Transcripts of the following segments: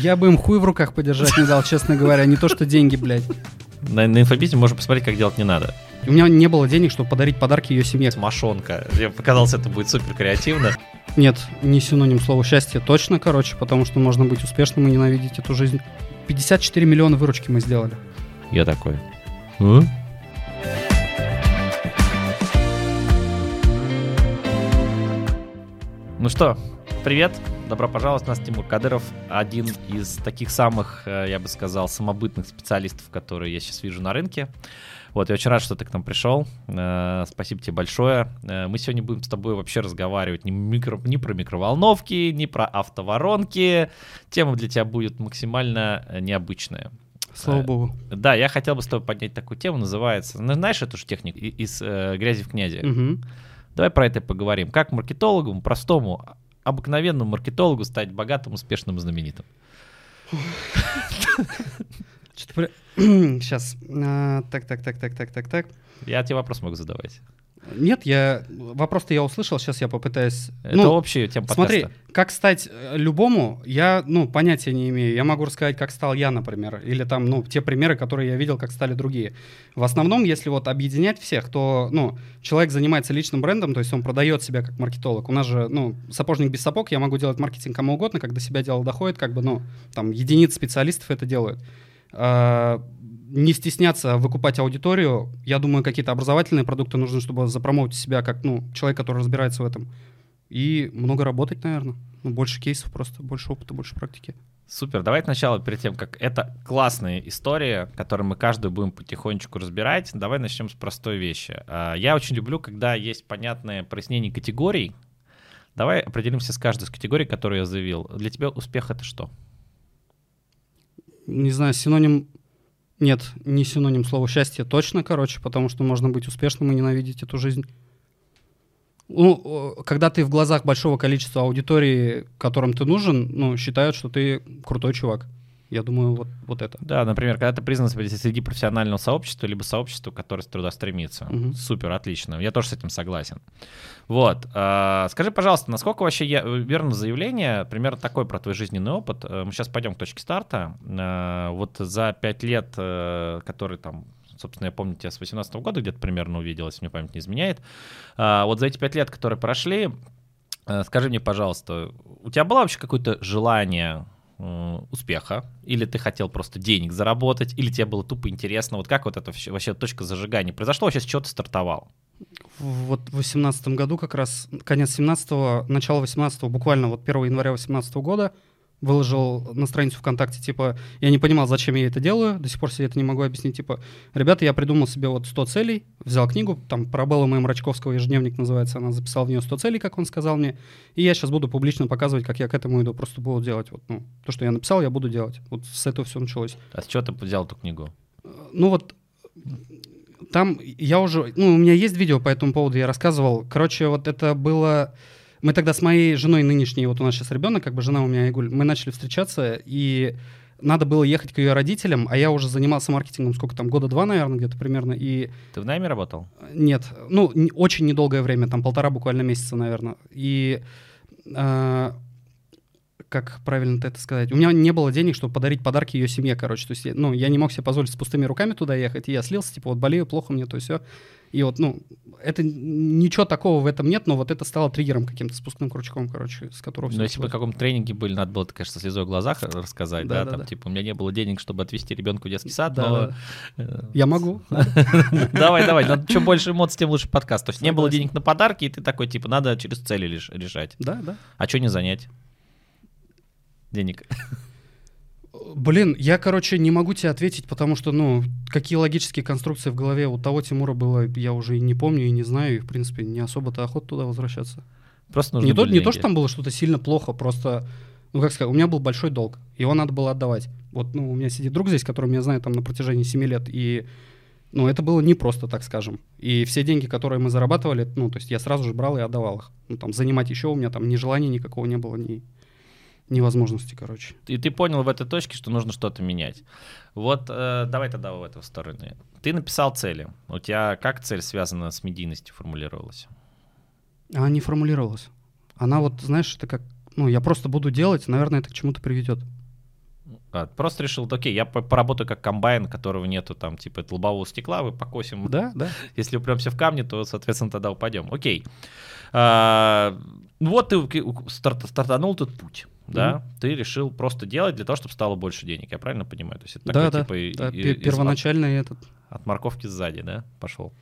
Я бы им хуй в руках подержать не дал, честно говоря, не то что деньги, блядь. На, на инфобизе можно посмотреть, как делать не надо. У меня не было денег, чтобы подарить подарки ее семье. Мошонка. Мне показалось, это будет супер креативно. Нет, не синоним слова счастье, точно, короче, потому что можно быть успешным и ненавидеть эту жизнь. 54 миллиона выручки мы сделали. Я такой. «А?» Ну что, привет, добро пожаловать, нас Тимур Кадыров, один из таких самых, э, я бы сказал, самобытных специалистов, которые я сейчас вижу на рынке. Вот, я очень рад, что ты к нам пришел. Э, спасибо тебе большое. Э, мы сегодня будем с тобой вообще разговаривать не, микро, не про микроволновки, не про автоворонки. Тема для тебя будет максимально необычная. Слава богу. Да, я хотел бы с тобой поднять такую тему, называется, ну, знаешь эту же технику из э, грязи в князе? Мгм. Давай про это поговорим. Как маркетологу, простому, обыкновенному маркетологу стать богатым, успешным и знаменитым? Сейчас. А, Так, так, так, так, так, так, так. Я тебе вопрос могу задавать. Нет, я вопрос-то я услышал, сейчас я попытаюсь. Это Ну, общая тема Смотри, подкаста. как стать э, любому, я, ну, понятия не имею. Я могу рассказать, как стал я, например, или там, ну, те примеры, которые я видел, как стали другие. В основном, если вот объединять всех, то, ну, человек занимается личным брендом, то есть он продает себя как маркетолог. У нас же, ну, сапожник без сапог, я могу делать маркетинг кому угодно, когда себя дело доходит, как бы, ну, там, единицы специалистов это делают. Не стесняться выкупать аудиторию. Я думаю, какие-то образовательные продукты нужны, чтобы запромоутить себя как, ну, человек, который разбирается в этом. И много работать, наверное. Ну, больше кейсов просто, больше опыта, больше практики. Супер. Давай сначала, перед тем, как это классная история, которую мы каждую будем потихонечку разбирать, давай начнем с простой вещи. А, Я очень люблю, когда есть понятное прояснение категорий. Давай определимся с каждой из категорий, которую я заявил. Для тебя успех — это что? Не знаю, синоним... Нет, не синоним слова счастье точно, короче, потому что можно быть успешным и ненавидеть эту жизнь. Ну, когда ты в глазах большого количества аудитории, которым ты нужен, ну, считают, что ты крутой чувак. Я думаю, вот, вот это. Да, например, когда ты признан среди профессионального сообщества, либо сообщества, которое туда стремится. Мгм. Супер, отлично. Я тоже с этим согласен. Вот. а, Скажи, пожалуйста, насколько вообще я- верно заявление, примерно такой про твой жизненный опыт. Э, Мы сейчас пойдем к точке старта. А, Вот за пять лет, э, которые там собственно, я помню, тебя с 18 года где-то примерно увидел, если мне память не изменяет. А, Вот за эти пять лет, которые прошли, э, скажи мне, пожалуйста, у тебя было вообще какое-то желание э, успеха, или ты хотел просто денег заработать, или тебе было тупо интересно, вот как вот это вообще, точка зажигания произошло, вообще с чего ты стартовал? Вот в 18 году как раз, конец 17 начало 18 буквально вот 1 января 18 года выложил на страницу ВКонтакте, типа, я не понимал, зачем я это делаю, до сих пор себе это не могу объяснить, типа, ребята, я придумал себе вот 100 целей, взял книгу, там, Парабелла моим Рачковского ежедневник называется, она записала в нее 100 целей, как он сказал мне, и я сейчас буду публично показывать, как я к этому иду, просто буду делать, вот, ну, то, что я написал, я буду делать, вот с этого все началось. А с чего ты взял эту книгу? Ну вот там я уже, ну у меня есть видео по этому поводу, я рассказывал. Короче, вот это было, мы тогда с моей женой нынешней, вот у нас сейчас ребенок, как бы жена у меня Игуль, мы начали встречаться и надо было ехать к ее родителям, а я уже занимался маркетингом сколько там года два, наверное, где-то примерно. И Ты в найме работал? нет, ну н- очень недолгое время, там полтора буквально месяца, наверное. И э, как правильно это сказать? У меня не было денег, чтобы подарить подарки ее семье, короче. То есть, ну, я не мог себе позволить с пустыми руками туда ехать, и я слился, типа, вот болею, плохо мне, то все. И вот, ну, это ничего такого в этом нет, но вот это стало триггером каким-то спускным крючком, короче, с которого Но все Ну, если бы на каком-то тренинге были, надо было, конечно, слезой в глазах рассказать, да, Да, да, там, да. типа, у меня не было денег, чтобы отвезти ребенка в детский сад, Да, но... да. э, Я могу. Давай, давай, чем больше эмоций, тем лучше подкаст. То есть не было денег на подарки, и ты такой, типа, надо через цели решать. Да, да. А что не занять? Денег. Блин, я, короче, не могу тебе ответить, потому что, ну, какие логические конструкции в голове у того Тимура было, я уже и не помню, и не знаю, и, в принципе, не особо-то охота туда возвращаться. Просто нужно Не то, не то, что там было что-то сильно плохо, просто, ну, как сказать, у меня был большой долг, его надо было отдавать. Вот, ну, у меня сидит друг здесь, которого я знаю там на протяжении 7 лет, и, ну, это было не просто, так скажем. И все деньги, которые мы зарабатывали, ну, то есть я сразу же брал и отдавал их. Ну, там, занимать еще у меня там ни желания никакого не было, ни, ни возможности, короче. И ты понял в этой точке, что нужно что-то менять. Вот э, давай тогда в эту сторону. Ты написал цели. У тебя как цель связана с медийностью формулировалась? Она не формулировалась. Она вот, знаешь, это как, ну, я просто буду делать, наверное, это к чему-то приведет. А, просто решил, окей, я поработаю как комбайн, которого нету там, типа, лобового стекла, вы покосим. Да, да. Если упремся в камни, то, соответственно, тогда упадем. Окей. А, вот ты старт, стартанул тут путь. Да, mm-hmm. ты решил просто делать для того, чтобы стало больше денег. Я правильно понимаю? То есть это да, такой, да, типа, да. И, первоначальный от, этот. От морковки сзади, да, пошел.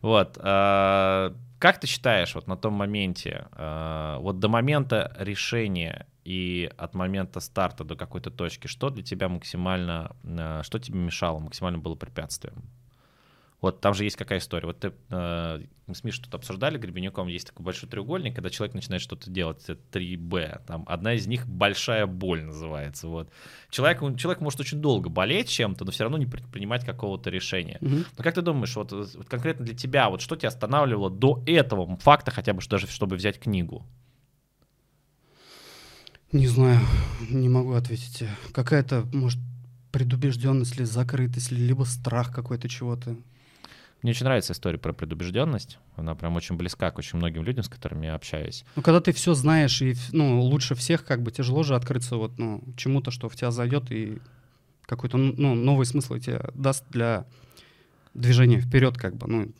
Вот. А, как ты считаешь, вот на том моменте, а, вот до момента решения и от момента старта до какой-то точки, что для тебя максимально, а, что тебе мешало, максимально было препятствием? Вот там же есть какая история. Вот ты, э, мы с Мишей тут обсуждали, Гребенюком есть такой большой треугольник, когда человек начинает что-то делать, это 3Б. Там одна из них большая боль называется. Вот. Человек, человек может очень долго болеть чем-то, но все равно не предпринимать какого-то решения. Угу. Но как ты думаешь, вот, вот конкретно для тебя, вот что тебя останавливало до этого факта, хотя бы даже чтобы взять книгу? Не знаю, не могу ответить. Какая-то, может, предубежденность или закрытость, либо страх какой-то чего-то. Мне очень нравится история про предубежденность. Она прям очень близка к очень многим людям, с которыми я общаюсь. Ну, когда ты все знаешь и ну, лучше всех, как бы тяжело же открыться вот, ну, чему-то, что в тебя зайдет и какой-то ну, новый смысл тебе даст для движения вперед, как бы. Ну,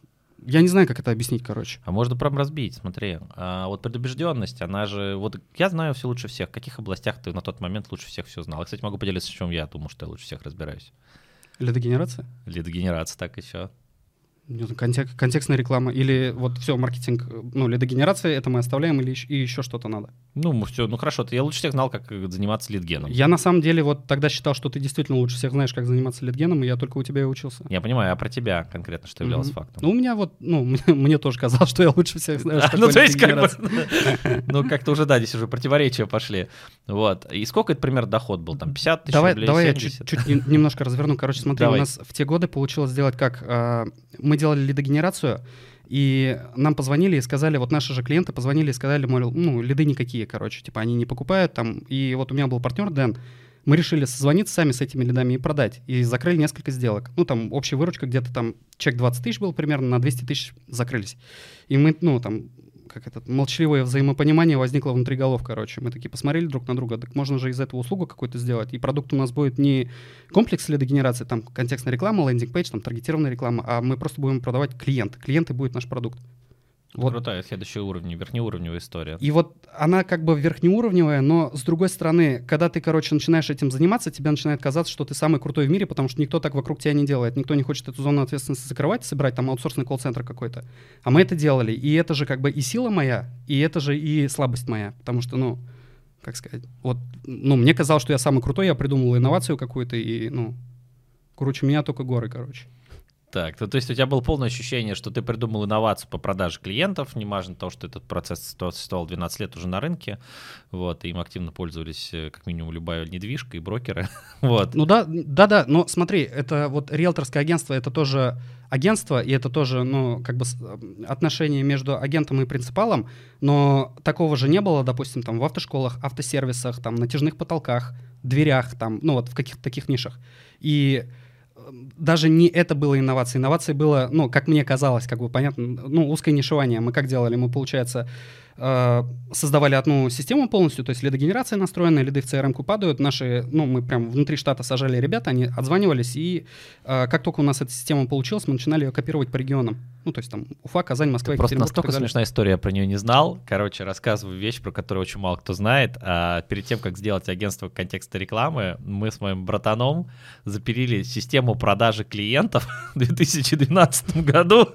я не знаю, как это объяснить, короче. А можно прям разбить, смотри. А вот предубежденность, она же... Вот я знаю все лучше всех. В каких областях ты на тот момент лучше всех все знал? Я, кстати, могу поделиться, в чем я думаю, что я лучше всех разбираюсь. Лидогенерация? Лидогенерация, так еще. Контек, контекстная реклама или вот все, маркетинг, ну, лидогенерация, это мы оставляем или еще, и еще что-то надо? Ну, все, ну хорошо, я лучше всех знал, как заниматься лидгеном. Я на самом деле вот тогда считал, что ты действительно лучше всех знаешь, как заниматься лидгеном, и я только у тебя и учился. Я понимаю, а про тебя конкретно что являлось mm-hmm. фактом? Ну, у меня вот, ну, мне, мне тоже казалось, что я лучше всех знаю, Ну, то есть как бы, ну, как-то уже, да, здесь уже противоречия пошли. Вот. И сколько это пример доход был? Там 50 тысяч давай, рублей, Давай я чуть, немножко разверну. Короче, смотри, у нас в те годы получилось сделать как? А, мы делали лидогенерацию, и нам позвонили и сказали, вот наши же клиенты позвонили и сказали, мол, ну, лиды никакие, короче, типа они не покупают там. И вот у меня был партнер Дэн, мы решили созвониться сами с этими лидами и продать. И закрыли несколько сделок. Ну, там общая выручка где-то там, чек 20 тысяч был примерно, на 200 тысяч закрылись. И мы, ну, там, как это, молчаливое взаимопонимание возникло внутри голов, короче. Мы такие посмотрели друг на друга, так можно же из этого услугу какую-то сделать, и продукт у нас будет не комплекс лидогенерации, там контекстная реклама, landing page, там таргетированная реклама, а мы просто будем продавать клиент. Клиенты будет наш продукт. Вот. Крутая следующий уровень, верхнеуровневая история. И вот она как бы верхнеуровневая, но с другой стороны, когда ты, короче, начинаешь этим заниматься, тебе начинает казаться, что ты самый крутой в мире, потому что никто так вокруг тебя не делает, никто не хочет эту зону ответственности закрывать, собирать там аутсорсный колл-центр какой-то. А мы это делали, и это же как бы и сила моя, и это же и слабость моя, потому что, ну, как сказать, вот, ну, мне казалось, что я самый крутой, я придумал инновацию какую-то, и, ну, круче меня только горы, короче. Так, то, то есть у тебя было полное ощущение, что ты придумал инновацию по продаже клиентов, не важно того, что этот процесс существовал 12 лет уже на рынке, вот, и им активно пользовались э, как минимум любая недвижка и брокеры, вот. Ну да, да-да, но смотри, это вот риэлторское агентство, это тоже агентство, и это тоже, ну, как бы э, отношение между агентом и принципалом, но такого же не было, допустим, там в автошколах, автосервисах, там, натяжных потолках, дверях, там, ну, вот в каких-то таких нишах. И даже не это было инновацией. Инновацией было, ну, как мне казалось, как бы понятно, ну, узкое нишевание. Мы как делали? Мы, получается, создавали одну систему полностью, то есть лидогенерация настроена, лиды в CRM-ку падают, наши, ну, мы прям внутри штата сажали ребята, они отзванивались, и э, как только у нас эта система получилась, мы начинали ее копировать по регионам. Ну, то есть там Уфа, Казань, Москва, Просто настолько смешная история, я про нее не знал. Короче, рассказываю вещь, про которую очень мало кто знает. А перед тем, как сделать агентство контекста рекламы, мы с моим братаном запилили систему продажи клиентов в 2012 году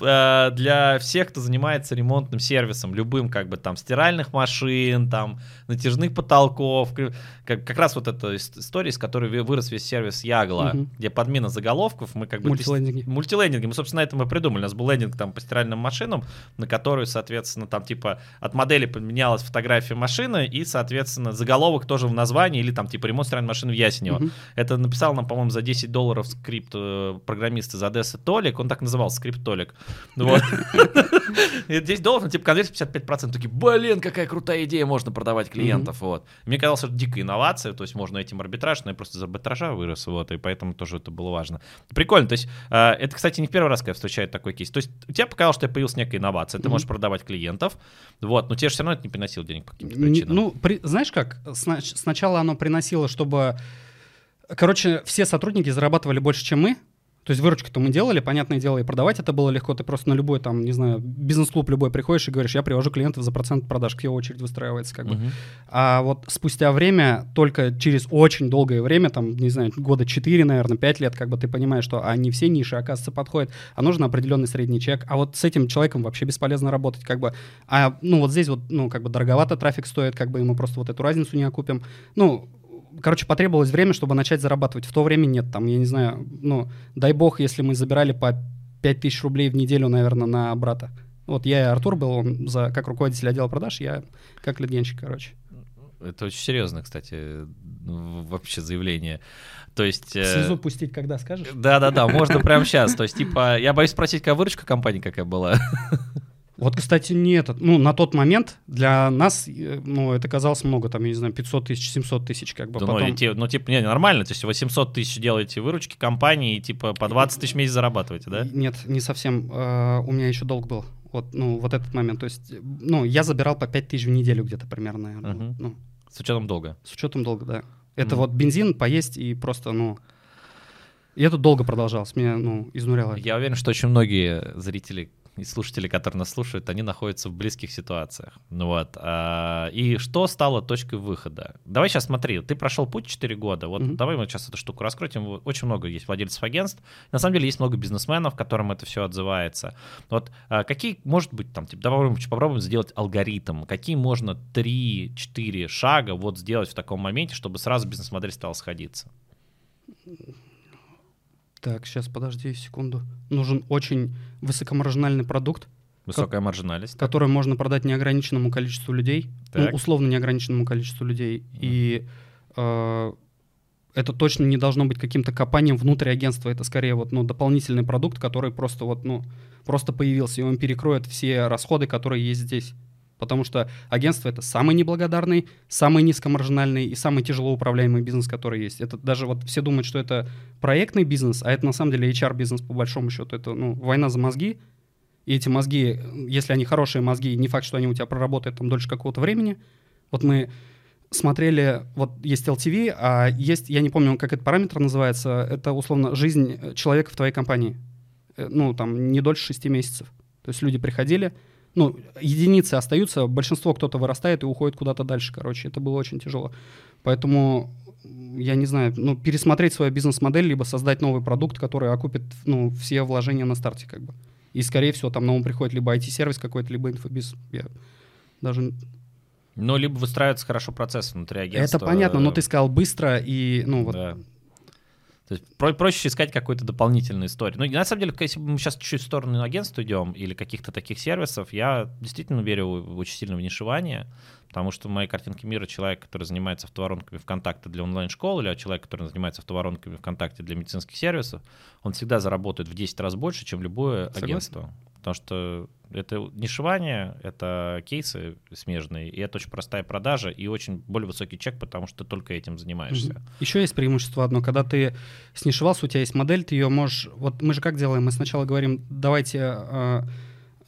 э, для всех, кто занимается ремонтным сервисом любым, как бы там стиральных машин, там натяжных потолков, как, как раз вот эта история, с которой вырос весь сервис Ягла, угу. где подмена заголовков, мы как бы... Мультилендинги. Тест... Мультилендинги. Мы, собственно, это мы придумали. У нас был лендинг там по стиральным машинам, на которую, соответственно, там типа от модели поменялась фотография машины и, соответственно, заголовок тоже в названии или там типа ремонт стиральной машины в Ясенево. Угу. Это написал нам, по-моему, за 10 долларов скрипт э, программист из Одессы Толик, он так назывался, скрипт Толик. Вот. 10 долларов, ну, типа конверсия 55%. Такие, блин, какая крутая идея, можно продавать клиентов. Вот. Мне казалось, что это дикая инновация, то есть можно этим арбитраж, но я просто из арбитража вырос, вот, и поэтому тоже это было важно. Прикольно, то есть э, это, кстати, не в первый раз, когда я встречаю такой кейс. То есть у тебя показалось, что появилась некая инновация, ты можешь продавать клиентов, вот, но тебе же все равно это не приносило денег по каким-то причинам. Ну, при- знаешь как? Снач- сначала оно приносило, чтобы... Короче, все сотрудники зарабатывали больше, чем мы. То есть выручку-то мы делали, понятное дело, и продавать это было легко. Ты просто на любой там, не знаю, бизнес-клуб любой приходишь и говоришь, я привожу клиентов за процент продаж, к тебе очередь выстраивается как бы. Мгм. А вот спустя время, только через очень долгое время, там, не знаю, года 4, наверное, 5 лет, как бы ты понимаешь, что а не все ниши, оказывается, подходят, а нужен определенный средний чек, а вот с этим человеком вообще бесполезно работать, как бы. А, ну, вот здесь вот, ну, как бы дороговато трафик стоит, как бы, и мы просто вот эту разницу не окупим. Ну, короче, потребовалось время, чтобы начать зарабатывать. В то время нет, там, я не знаю, ну, дай бог, если мы забирали по 5000 рублей в неделю, наверное, на брата. Вот я и Артур был, он за, как руководитель отдела продаж, я как литгенщик, короче. Это очень серьезно, кстати, ну, вообще заявление. То есть... э, Слезу пустить, когда скажешь? Да-да-да, можно прямо сейчас. То есть, типа, я боюсь спросить, какая выручка компании какая была. Вот, кстати, не этот. Ну, на тот момент для нас, э, ну, это казалось много, там, я не знаю, 500 тысяч, 700 тысяч, как бы Да, потом. ну, те- ну, типа, не, нормально. То есть 800 тысяч делаете выручки компании и, типа, по 20 тысяч в месяц зарабатываете, да? Нет, не совсем. Э, У меня еще долг был. Вот, ну, вот этот момент. То есть, ну, я забирал по 5 тысяч в неделю где-то примерно, наверное. Мгм. Ну, С учетом долга. с учетом долга, да. Это Мгм. вот бензин, поесть и просто, ну... И это долго продолжалось, меня, ну, изнуряло. Я уверен, что очень многие зрители и слушатели, которые нас слушают, они находятся в близких ситуациях. Вот. а, И что стало точкой выхода? Давай сейчас смотри, ты прошел путь 4 года. Вот Мгм. давай мы сейчас эту штуку раскрутим. Очень много есть владельцев агентств. На самом деле есть много бизнесменов, которым это все отзывается. Вот а, какие, может быть, там, типа, давай попробуем сделать алгоритм. Какие можно 3-4 шага вот сделать в таком моменте, чтобы сразу бизнес-модель стала сходиться? Так, сейчас, подожди секунду. Нужен очень высокомаржинальный продукт, Высокая маржинальность. который можно продать неограниченному количеству людей, ну, Так. условно неограниченному количеству людей. И э, это точно не должно быть каким-то копанием внутрь агентства. Это скорее вот, ну, дополнительный продукт, который просто вот, ну, просто появился, и он перекроет все расходы, которые есть здесь. Потому что агентство — это самый неблагодарный, самый низкомаржинальный и самый тяжело управляемый бизнес, который есть. Это даже вот все думают, что это проектный бизнес, а это на самом деле HR-бизнес по большому счету. Это ну, война за мозги, и эти мозги, если они хорошие мозги, не факт, что они у тебя проработают там дольше какого-то времени. Вот мы смотрели, вот есть LTV, а есть, я не помню, как этот параметр называется, это условно жизнь человека в твоей компании. Э, Ну, там, не дольше 6 месяцев. То есть люди приходили, ну, единицы остаются, большинство кто-то вырастает и уходит куда-то дальше, короче, это было очень тяжело. Поэтому, я не знаю, ну, пересмотреть свою бизнес-модель, либо создать новый продукт, который окупит, ну, все вложения на старте, как бы. И, скорее всего, там на ум приходит либо IT-сервис какой-то, либо инфобиз. Я даже... Ну, либо выстраиваются хорошо процессы внутри агентства. Это понятно, но ты сказал быстро и, ну, вот... Да. То есть про- проще искать какую-то дополнительную историю. Ну, на самом деле, если мы сейчас чуть-чуть в сторону агентства идем или каких-то таких сервисов, я действительно верю в- очень сильно в нишевание, потому что в моей картинке мира человек, который занимается автоворонками ВКонтакте для онлайн-школ, или человек, который занимается автоворонками ВКонтакте для медицинских сервисов, он всегда заработает в 10 раз больше, чем любое Согласен. агентство. Потому что это нишевание, это кейсы смежные, и это очень простая продажа и очень более высокий чек, потому что ты только этим занимаешься. Еще есть преимущество одно, когда ты снишевался, у тебя есть модель, ты ее можешь... Вот мы же как делаем? Мы сначала говорим, давайте, э,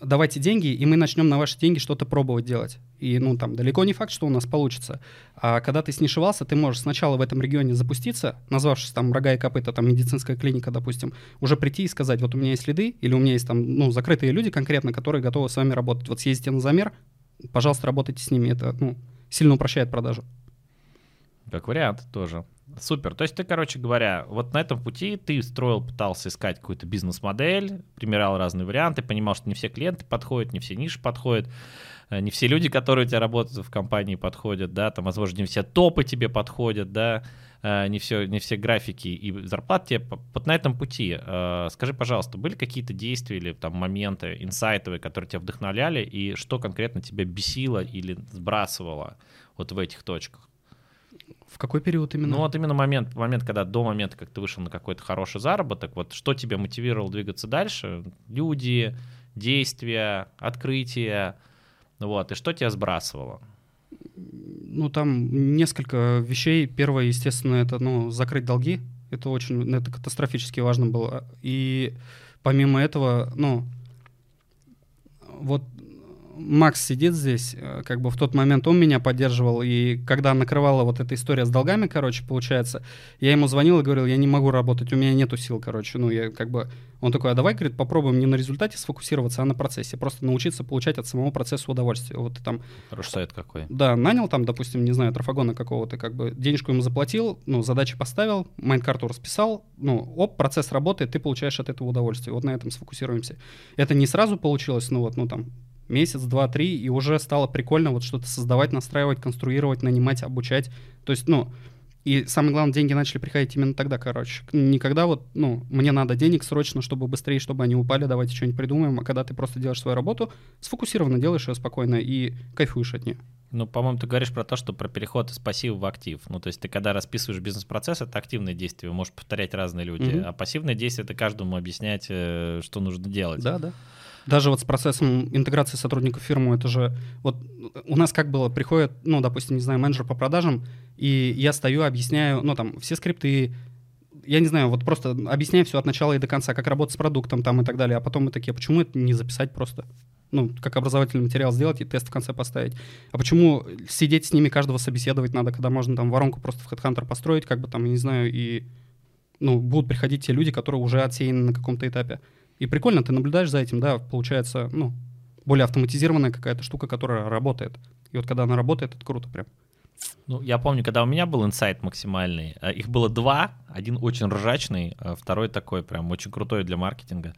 давайте деньги, и мы начнем на ваши деньги что-то пробовать делать. И, ну, там, далеко не факт, что у нас получится. А когда ты снишевался, ты можешь сначала в этом регионе запуститься, назвавшись там «Рога и копыта», там, медицинская клиника, допустим, уже прийти и сказать, вот у меня есть следы, или у меня есть там, ну, закрытые люди конкретно, которые готовы с вами работать. Вот съездите на замер, пожалуйста, работайте с ними. Это, ну, сильно упрощает продажу. Как вариант тоже. Супер. То есть ты, короче говоря, вот на этом пути ты строил, пытался искать какую-то бизнес-модель, примерял разные варианты, понимал, что не все клиенты подходят, не все ниши подходят, э, не все люди, которые у тебя работают в компании, подходят, да, там, возможно, не все топы тебе подходят, да, э, не все, не все графики и зарплаты тебе. Вот на этом пути, э, скажи, пожалуйста, были какие-то действия или там моменты инсайтовые, которые тебя вдохновляли, и что конкретно тебя бесило или сбрасывало вот в этих точках? В какой период именно? Ну вот именно момент, момент, когда до момента, как ты вышел на какой-то хороший заработок, вот что тебя мотивировало двигаться дальше? Люди, действия, открытия, вот, и что тебя сбрасывало? Ну, там несколько вещей. Первое, естественно, это, ну, закрыть долги. Это очень, ну, это катастрофически важно было. И помимо этого, ну, вот Макс сидит здесь, э, как бы в тот момент он меня поддерживал, и когда накрывала вот эта история с долгами, короче, получается, я ему звонил и говорил, я не могу работать, у меня нету сил, короче, ну, я как бы, он такой, а давай, говорит, попробуем не на результате сфокусироваться, а на процессе, просто научиться получать от самого процесса удовольствие, вот ты там... Хороший совет какой. Да, нанял там, допустим, не знаю, трафагона какого-то, как бы денежку ему заплатил, ну, задачи поставил, майнд-карту расписал, ну, оп, процесс работает, ты получаешь от этого удовольствие, вот на этом сфокусируемся. Это не сразу получилось, ну, вот, ну, там, месяц, два, три, и уже стало прикольно вот что-то создавать, настраивать, конструировать, нанимать, обучать. То есть, ну, и самое главное, деньги начали приходить именно тогда, короче. Никогда вот, ну, мне надо денег срочно, чтобы быстрее, чтобы они упали, давайте что-нибудь придумаем. А когда ты просто делаешь свою работу, сфокусированно делаешь ее спокойно и кайфуешь от нее. Ну, по-моему, ты говоришь про то, что про переход из пассива в актив. Ну, то есть ты когда расписываешь бизнес-процесс, это активное действие, можешь повторять разные люди. Mm-hmm. А пассивное действие — это каждому объяснять, э, что нужно делать. Да, да. Даже вот с процессом интеграции сотрудников в фирму, это же вот у нас как было, приходит, ну, допустим, не знаю, менеджер по продажам, и я стою, объясняю, ну, там, все скрипты, я не знаю, вот просто объясняю все от начала и до конца, как работать с продуктом там и так далее, а потом мы такие, а почему это не записать просто? Ну, как образовательный материал сделать и тест в конце поставить. А почему сидеть с ними, каждого собеседовать надо, когда можно там воронку просто в HeadHunter построить, как бы там, я не знаю, и ну, будут приходить те люди, которые уже отсеяны на каком-то этапе. И прикольно, ты наблюдаешь за этим, да, получается, ну, более автоматизированная какая-то штука, которая работает. И вот когда она работает, это круто прям. Ну, я помню, когда у меня был инсайт максимальный, э, их было два, один очень ржачный, а второй такой прям очень крутой для маркетинга.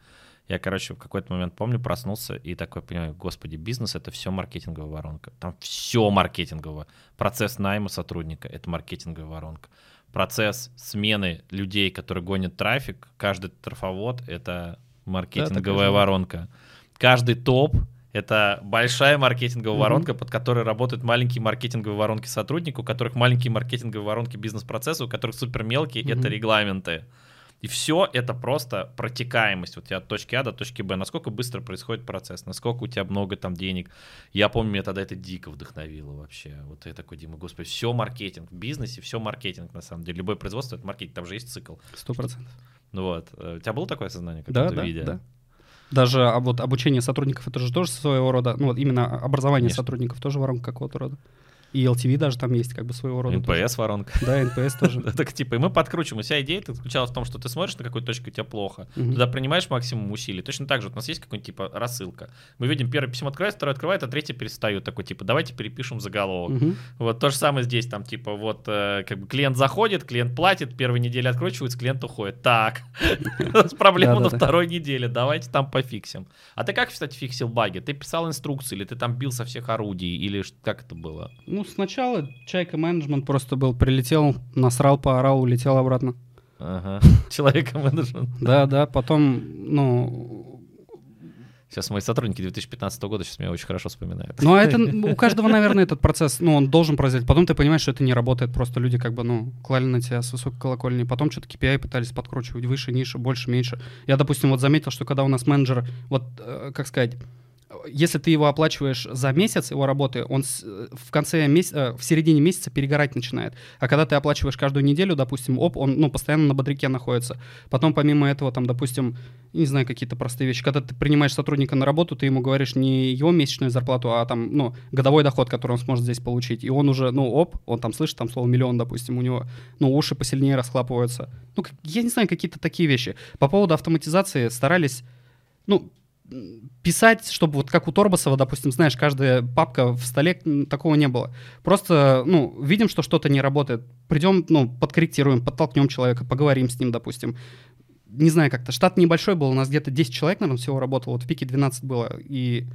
Я, короче, в какой-то момент помню, проснулся и такой понимаю, господи, бизнес — это все маркетинговая воронка. Там все маркетинговое. Процесс найма сотрудника — это маркетинговая воронка. Процесс смены людей, которые гонят трафик, каждый трафовод — это маркетинговая да, воронка. Каждый топ это большая маркетинговая mm-hmm. воронка, под которой работают маленькие маркетинговые воронки сотрудников, у которых маленькие маркетинговые воронки бизнес-процесса, у которых супер мелкие mm-hmm. это регламенты. И все это просто протекаемость. Вот я от точки А до точки Б. Насколько быстро происходит процесс, насколько у тебя много там денег. Я помню, меня тогда это дико вдохновило вообще. Вот я такой, Дима, господи, все маркетинг. В бизнесе все маркетинг на самом деле. Любое производство — это маркетинг. Там же есть цикл. Сто процентов. Ну вот. Э, у тебя было такое сознание, как да, да, виде? Да. Даже а вот обучение сотрудников это же тоже своего рода, ну вот именно образование Конечно. сотрудников тоже воронка какого-то рода. И LTV даже там есть как бы своего рода. NPS воронка. Да, NPS тоже. Так типа, и мы подкручиваем. Вся идея заключалась в том, что ты смотришь на какую точку у тебя плохо, туда принимаешь максимум усилий. Точно так же у нас есть какой-нибудь типа рассылка. Мы видим, первое письмо открывается, второе открывает, а третье перестает. Такой типа, давайте перепишем заголовок. Вот то же самое здесь, там типа вот э, как бы клиент заходит, клиент платит, первой неделе откручивается, клиент уходит. Так, проблема на второй неделе, давайте там пофиксим. А ты как, кстати, фиксил баги? Ты писал инструкции или ты там бил со всех орудий или как это было? Ну, ну, сначала чайка менеджмент просто был, прилетел, насрал, поорал, улетел обратно. Ага, человека менеджмент. Да, да, потом, ну... Сейчас мои сотрудники 2015 года сейчас меня очень хорошо вспоминают. Ну, а это у каждого, наверное, этот процесс, ну, он должен произойти. Потом ты понимаешь, что это не работает. Просто люди как бы, ну, клали на тебя с высокой колокольни. Потом что-то KPI пытались подкручивать выше, ниже, больше, меньше. Я, допустим, вот заметил, что когда у нас менеджер, вот, э, как сказать, если ты его оплачиваешь за месяц его работы, он в конце месяца, в середине месяца перегорать начинает. А когда ты оплачиваешь каждую неделю, допустим, оп, он ну, постоянно на бодряке находится. Потом помимо этого, там, допустим, не знаю, какие-то простые вещи. Когда ты принимаешь сотрудника на работу, ты ему говоришь не его месячную зарплату, а там, ну, годовой доход, который он сможет здесь получить. И он уже, ну, оп, он там слышит там слово миллион, допустим, у него, ну, уши посильнее расхлапываются. Ну, я не знаю, какие-то такие вещи. По поводу автоматизации старались, ну, писать, чтобы вот как у Торбасова, допустим, знаешь, каждая папка в столе, такого не было. Просто, ну, видим, что что-то не работает, придем, ну, подкорректируем, подтолкнем человека, поговорим с ним, допустим. Не знаю, как-то штат небольшой был, у нас где-то 10 человек, наверное, всего работало, вот в пике 12 было, и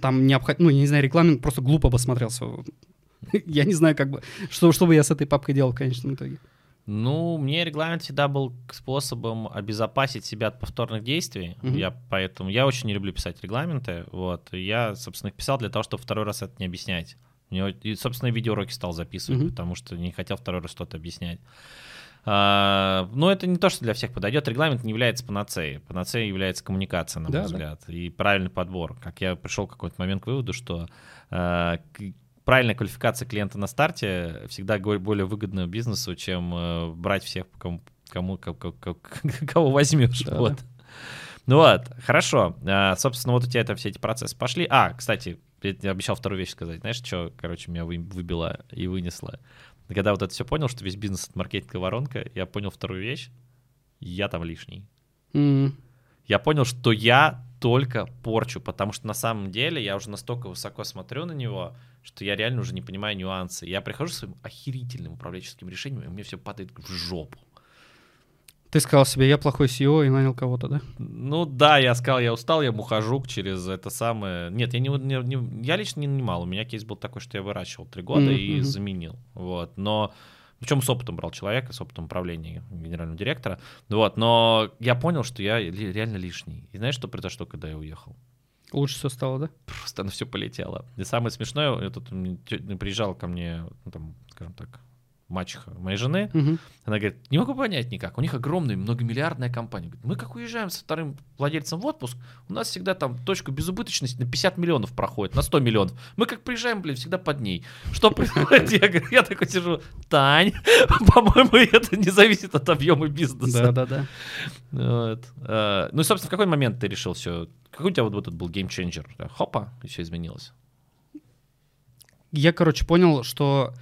там необходимо, ну, я не знаю, регламент просто глупо бы смотрелся. Я не знаю, как бы, что, что бы я с этой папкой делал в конечном итоге. Ну, мне регламент всегда был способом обезопасить себя от повторных действий. Mm-hmm. Я поэтому я очень не люблю писать регламенты. Вот. Я, собственно, их писал для того, чтобы второй раз это не объяснять. Мне, и, собственно, видеоуроки стал записывать, mm-hmm. потому что не хотел второй раз что-то объяснять. А, но это не то, что для всех подойдет. Регламент не является панацеей. Панацеей является коммуникация, на мой да, взгляд, да. и правильный подбор. Как я пришел в какой-то момент к выводу, что а, правильная квалификация клиента на старте всегда более выгодна бизнесу, чем э, брать всех, кому, кому, кого, кого возьмешь. Да. Вот. Ну вот, хорошо. А, собственно, вот у тебя это все эти процессы пошли. А, кстати, я обещал вторую вещь сказать. Знаешь, что, короче, меня выбило и вынесло? Когда вот это все понял, что весь бизнес — это маркетинговая воронка, я понял вторую вещь. Я там лишний. Mm. Я понял, что я только порчу, потому что на самом деле я уже настолько высоко смотрю на него, что я реально уже не понимаю нюансы. Я прихожу с своим охерительным управленческим решением, и мне все падает в жопу. Ты сказал себе, я плохой CEO и нанял кого-то, да? Ну да, я сказал, я устал, я ухожу через это самое. Нет, я не, не, не я лично не нанимал. У меня кейс был такой, что я выращивал три года mm-hmm. и заменил. Вот. Но причем с опытом брал человека, с опытом управления генерального директора. Вот. Но я понял, что я реально лишний. И знаешь, что произошло, когда я уехал? Лучше все стало, да? Просто оно все полетело. И самое смешное, я тут приезжал ко мне, ну, там, скажем так, мачеха моей жены, угу. она говорит, не могу понять никак, у них огромная многомиллиардная компания. Говорит, мы как уезжаем со вторым владельцем в отпуск, у нас всегда там точка безубыточности на 50 миллионов проходит, на 100 миллионов. Мы как приезжаем, блин, всегда под ней. Что происходит? Я, говорю, я такой сижу, Тань, по-моему, это не зависит от объема бизнеса. Да-да-да. Вот. А, ну и, собственно, в какой момент ты решил все? Какой у тебя вот этот был геймченджер? Хопа, и все изменилось. Я, короче, понял, что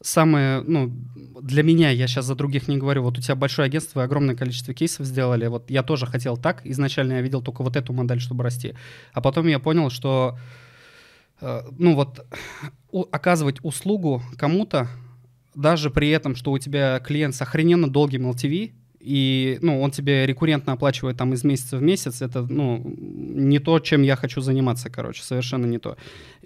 самое, ну, для меня, я сейчас за других не говорю, вот у тебя большое агентство, вы огромное количество кейсов сделали, вот я тоже хотел так, изначально я видел только вот эту модель, чтобы расти, а потом я понял, что, э, ну вот, у, оказывать услугу кому-то, даже при этом, что у тебя клиент с охрененно долгим LTV, и, ну, он тебе рекуррентно оплачивает там из месяца в месяц, это, ну, не то, чем я хочу заниматься, короче, совершенно не то.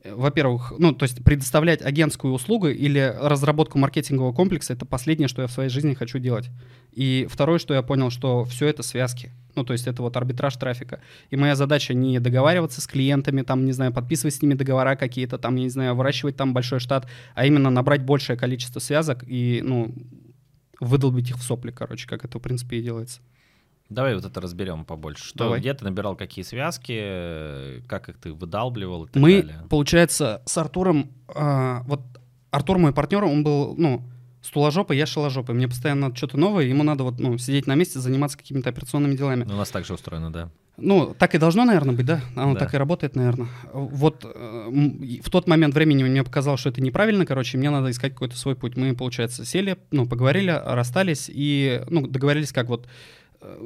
Во-первых, ну, то есть предоставлять агентскую услугу или разработку маркетингового комплекса — это последнее, что я в своей жизни хочу делать. И второе, что я понял, что все это связки. Ну, то есть это вот арбитраж трафика. И моя задача не договариваться с клиентами, там, не знаю, подписывать с ними договора какие-то, там, я не знаю, выращивать там большой штат, а именно набрать большее количество связок и, ну, выдолбить их в сопли, короче, как это, в принципе, и делается. Давай вот это разберем побольше. Что, Давай. где ты набирал какие связки, как их ты выдалбливал и так Мы, далее? получается, с Артуром, э, вот Артур мой партнер, он был, ну, стуложопый, я шаложопый. Мне постоянно надо что-то новое, ему надо вот, ну, сидеть на месте, заниматься какими-то операционными делами. Ну, у нас так же устроено, да. Ну, так и должно, наверное, быть, да? Оно да. так и работает, наверное. Вот э, в тот момент времени мне показалось, что это неправильно, короче, мне надо искать какой-то свой путь. Мы, получается, сели, ну, поговорили, расстались и, ну, договорились, как вот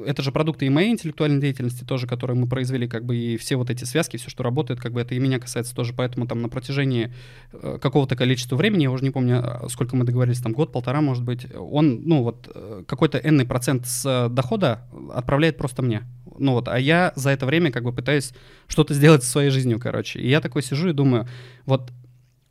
это же продукты и моей интеллектуальной деятельности тоже, которые мы произвели, как бы и все вот эти связки, все, что работает, как бы это и меня касается тоже, поэтому там на протяжении э, какого-то количества времени, я уже не помню, а, сколько мы договорились, там год, полтора, может быть, он, ну вот какой-то энный процент с дохода отправляет просто мне. Ну вот, а я за это время как бы пытаюсь что-то сделать со своей жизнью, короче. И я такой сижу и думаю, вот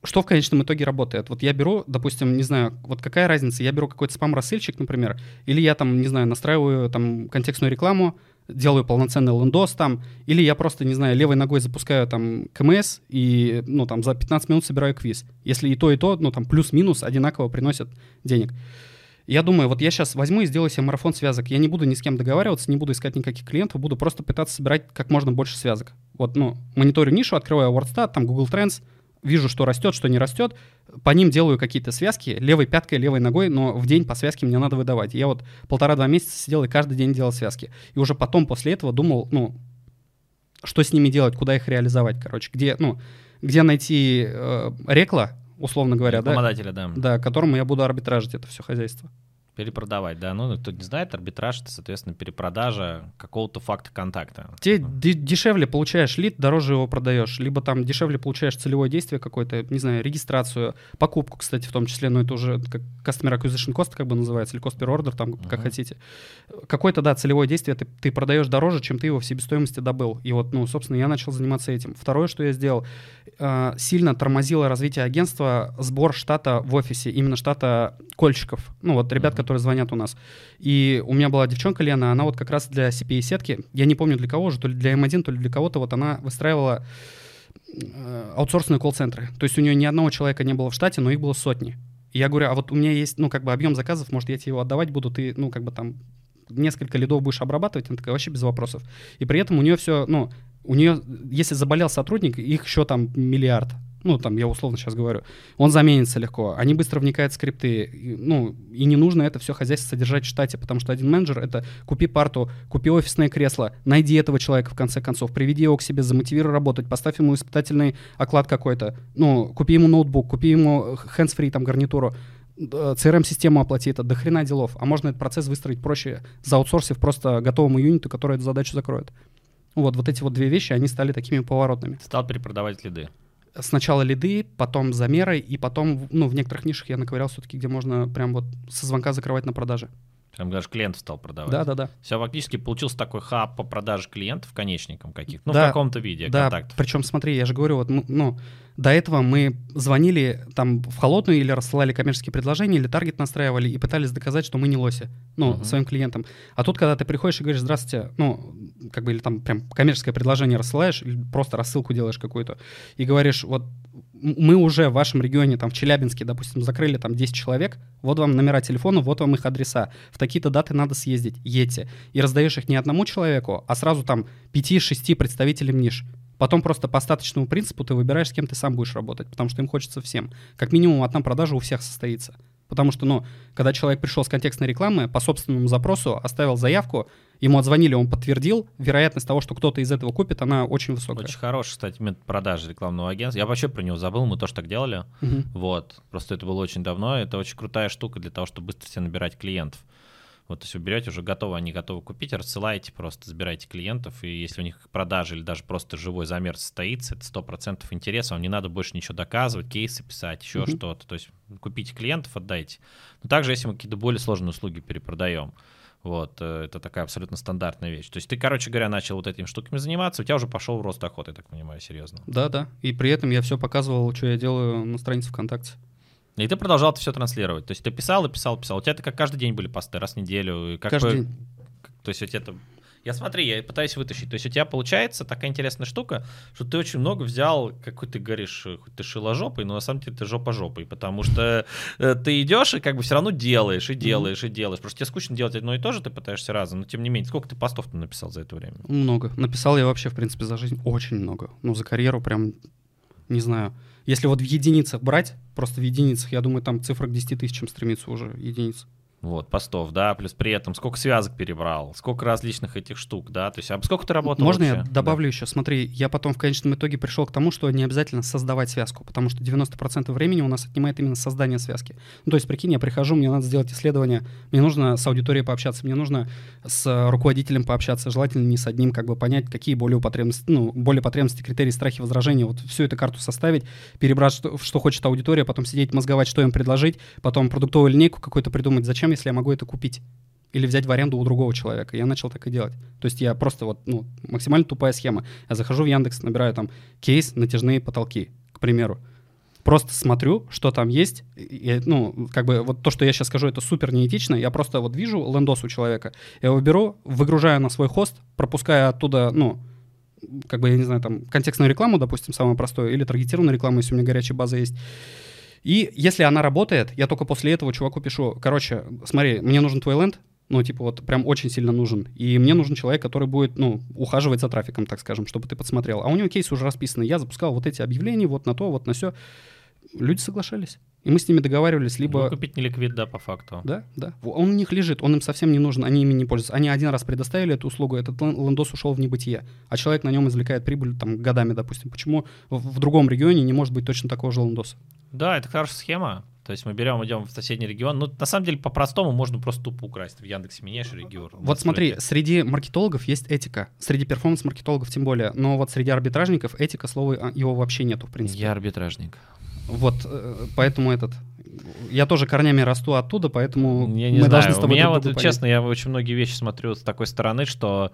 что в конечном итоге работает? Вот я беру, допустим, не знаю, вот какая разница, я беру какой-то спам-рассыльщик, например, или я там, не знаю, настраиваю там контекстную рекламу, делаю полноценный лендос там, или я просто, не знаю, левой ногой запускаю там КМС и, ну, там, за 15 минут собираю квиз. Если и то, и то, ну, там, плюс-минус одинаково приносят денег. Я думаю, вот я сейчас возьму и сделаю себе марафон связок. Я не буду ни с кем договариваться, не буду искать никаких клиентов, буду просто пытаться собирать как можно больше связок. Вот, ну, мониторю нишу, открываю WordStat, там Google Trends, вижу, что растет, что не растет, по ним делаю какие-то связки, левой пяткой, левой ногой, но в день по связке мне надо выдавать. Я вот полтора-два месяца сидел и каждый день делал связки. И уже потом, после этого, думал, ну, что с ними делать, куда их реализовать, короче, где, ну, где найти э, рекла, условно говоря, да, да, да, которому я буду арбитражить это все хозяйство. Перепродавать, да. Ну, кто не знает, арбитраж — это, соответственно, перепродажа какого-то факта контакта. Те дешевле получаешь лид, дороже его продаешь. Либо там дешевле получаешь целевое действие какое-то, не знаю, регистрацию, покупку, кстати, в том числе, но это уже как Customer Acquisition Cost как бы называется, или Cost per Order, там, uh-huh. как хотите. Какое-то, да, целевое действие ты, ты продаешь дороже, чем ты его в себестоимости добыл. И вот, ну, собственно, я начал заниматься этим. Второе, что я сделал, э, сильно тормозило развитие агентства сбор штата в офисе, именно штата кольщиков. Ну, вот ребят, uh-huh которые звонят у нас. И у меня была девчонка Лена, она вот как раз для CPA-сетки, я не помню для кого же, то ли для M1, то ли для кого-то, вот она выстраивала э, аутсорсные колл-центры. То есть у нее ни одного человека не было в штате, но их было сотни. И я говорю, а вот у меня есть, ну, как бы объем заказов, может, я тебе его отдавать буду, ты, ну, как бы там несколько лидов будешь обрабатывать, она такая, вообще без вопросов. И при этом у нее все, ну, у нее, если заболел сотрудник, их еще там миллиард. Ну, там, я условно сейчас говорю. Он заменится легко. Они быстро вникают в скрипты. Ну, и не нужно это все хозяйство содержать в штате, потому что один менеджер — это купи парту, купи офисное кресло, найди этого человека, в конце концов, приведи его к себе, замотивируй работать, поставь ему испытательный оклад какой-то. Ну, купи ему ноутбук, купи ему hands-free там гарнитуру. CRM-систему оплати, это до хрена делов. А можно этот процесс выстроить проще, заутсорсив просто готовому юниту, который эту задачу закроет. Вот, вот эти вот две вещи, они стали такими поворотными. Стал перепродавать лиды. Сначала лиды, потом замеры, и потом, ну, в некоторых нишах я наковырял все-таки, где можно прям вот со звонка закрывать на продаже. Прям даже клиентов стал продавать. Да, да, да. Все, фактически получился такой хаб по продаже клиентов конечникам каких-то. Ну, Да. в каком-то виде Да, контактов. причем смотри, я же говорю, вот, ну, ну, до этого мы звонили там в холодную или рассылали коммерческие предложения, или таргет настраивали и пытались доказать, что мы не лоси, ну, Мгм. своим клиентам. А тут, когда ты приходишь и говоришь, здравствуйте, ну, как бы, или там прям коммерческое предложение рассылаешь, или просто рассылку делаешь какую-то, и говоришь, вот мы уже в вашем регионе, там, в Челябинске, допустим, закрыли там 10 человек, вот вам номера телефона, вот вам их адреса, в такие-то даты надо съездить, едьте. И раздаешь их не одному человеку, а сразу там 5-6 представителям ниш. Потом просто по остаточному принципу ты выбираешь, с кем ты сам будешь работать, потому что им хочется всем. Как минимум одна продажа у всех состоится. Потому что, ну, когда человек пришел с контекстной рекламы, по собственному запросу оставил заявку, ему отзвонили, он подтвердил, вероятность того, что кто-то из этого купит, она очень высокая. Очень хороший, кстати, метод продажи рекламного агентства. Я вообще про него забыл, мы тоже так делали. Мгм. Вот. Просто это было очень давно. Это очень крутая штука для того, чтобы быстро себе набирать клиентов. Вот, то есть вы берете уже готово, они готовы купить, рассылаете просто, забираете клиентов, и если у них продажа или даже просто живой замер состоится, это 100% интереса, вам не надо больше ничего доказывать, кейсы писать, еще Мгм. что-то. То есть купите клиентов, отдайте. Но также, если мы какие-то более сложные услуги перепродаем, вот, э, это такая абсолютно стандартная вещь. То есть ты, короче говоря, начал вот этими штуками заниматься, у тебя уже пошел в рост дохода, я так понимаю, серьезно. Да, да. И при этом я все показывал, что я делаю на странице ВКонтакте. И ты продолжал это все транслировать. То есть ты писал и писал, писал. У тебя это как каждый день были посты, раз в неделю. и Как Каждый бы- день. То есть у тебя это... Я смотри, я пытаюсь вытащить. То есть у тебя получается такая интересная штука, что ты очень много взял, какой ты говоришь, хоть ты шиложопый, но на самом деле ты жопа жопой, потому что э, ты идешь и как бы все равно делаешь, и делаешь, и делаешь. Просто тебе скучно делать одно и то же, ты пытаешься разом, но тем не менее, сколько ты постов ты написал за это время? Много. Написал я вообще, в принципе, за жизнь очень много. Ну, за карьеру прям, не знаю. Если вот в единицах брать, просто в единицах, я думаю, там цифра к 10 тысячам стремится уже, единиц. Вот, постов, да, плюс при этом сколько связок перебрал, сколько различных этих штук, да, то есть, а сколько ты работал Можно вообще? я добавлю еще? Смотри, я потом в конечном итоге пришел к тому, что не обязательно создавать связку, потому что 90% времени у нас отнимает именно создание связки. Ну, то есть, прикинь, я прихожу, мне надо сделать исследование, мне нужно с аудиторией пообщаться, мне нужно с э, руководителем пообщаться, желательно не с одним, как бы понять, какие более потребности, ну, более потребности, критерии, страхи, возражения, вот всю эту карту составить, перебрать, что, что хочет аудитория, потом сидеть, мозговать, что им предложить, потом продуктовую линейку какую-то придумать, зачем, если я могу это купить или взять в аренду у другого человека. Я начал так и делать. То есть я просто вот, ну, максимально тупая схема. Я захожу в Яндекс, набираю там кейс натяжные потолки, к примеру. Просто смотрю, что там есть. И, ну, как бы вот то, что я сейчас скажу, это супер неэтично. Я просто вот вижу лендос у человека, я его беру, выгружаю на свой хост, пропуская оттуда, ну, как бы, я не знаю, там, контекстную рекламу, допустим, самое простое, или таргетированную рекламу, если у меня горячая база есть. И если она работает, я только после этого чуваку пишу, короче, смотри, мне нужен твой ленд, ну, типа, вот прям очень сильно нужен. И мне нужен человек, который будет, ну, ухаживать за трафиком, так скажем, чтобы ты подсмотрел. А у него кейсы уже расписаны. Я запускал вот эти объявления, вот на то, вот на все. Люди соглашались. И мы с ними договаривались, либо... Купить не ликвид, да, по факту. Да, да. Он у них лежит, он им совсем не нужен, они ими не пользуются. Они один раз предоставили эту услугу, этот лен- лендос ушел в небытие, а человек на нем извлекает прибыль там годами, допустим. Почему в, в другом регионе не может быть точно такого же лендоса? Да, это хорошая схема. То есть мы берем, идем в соседний регион. Ну, на самом деле, по-простому можно просто тупо украсть. В Яндексе меняешь регион. Вот смотри, среди маркетологов есть этика, среди перформанс-маркетологов тем более, но вот среди арбитражников этика, слова а, его вообще нету, в принципе. Я арбитражник. Вот, э, поэтому этот... Я тоже корнями расту оттуда, поэтому Я не мы знаю. должны с У тобой меня друг вот, понять. честно, я очень многие вещи смотрю с такой стороны, что,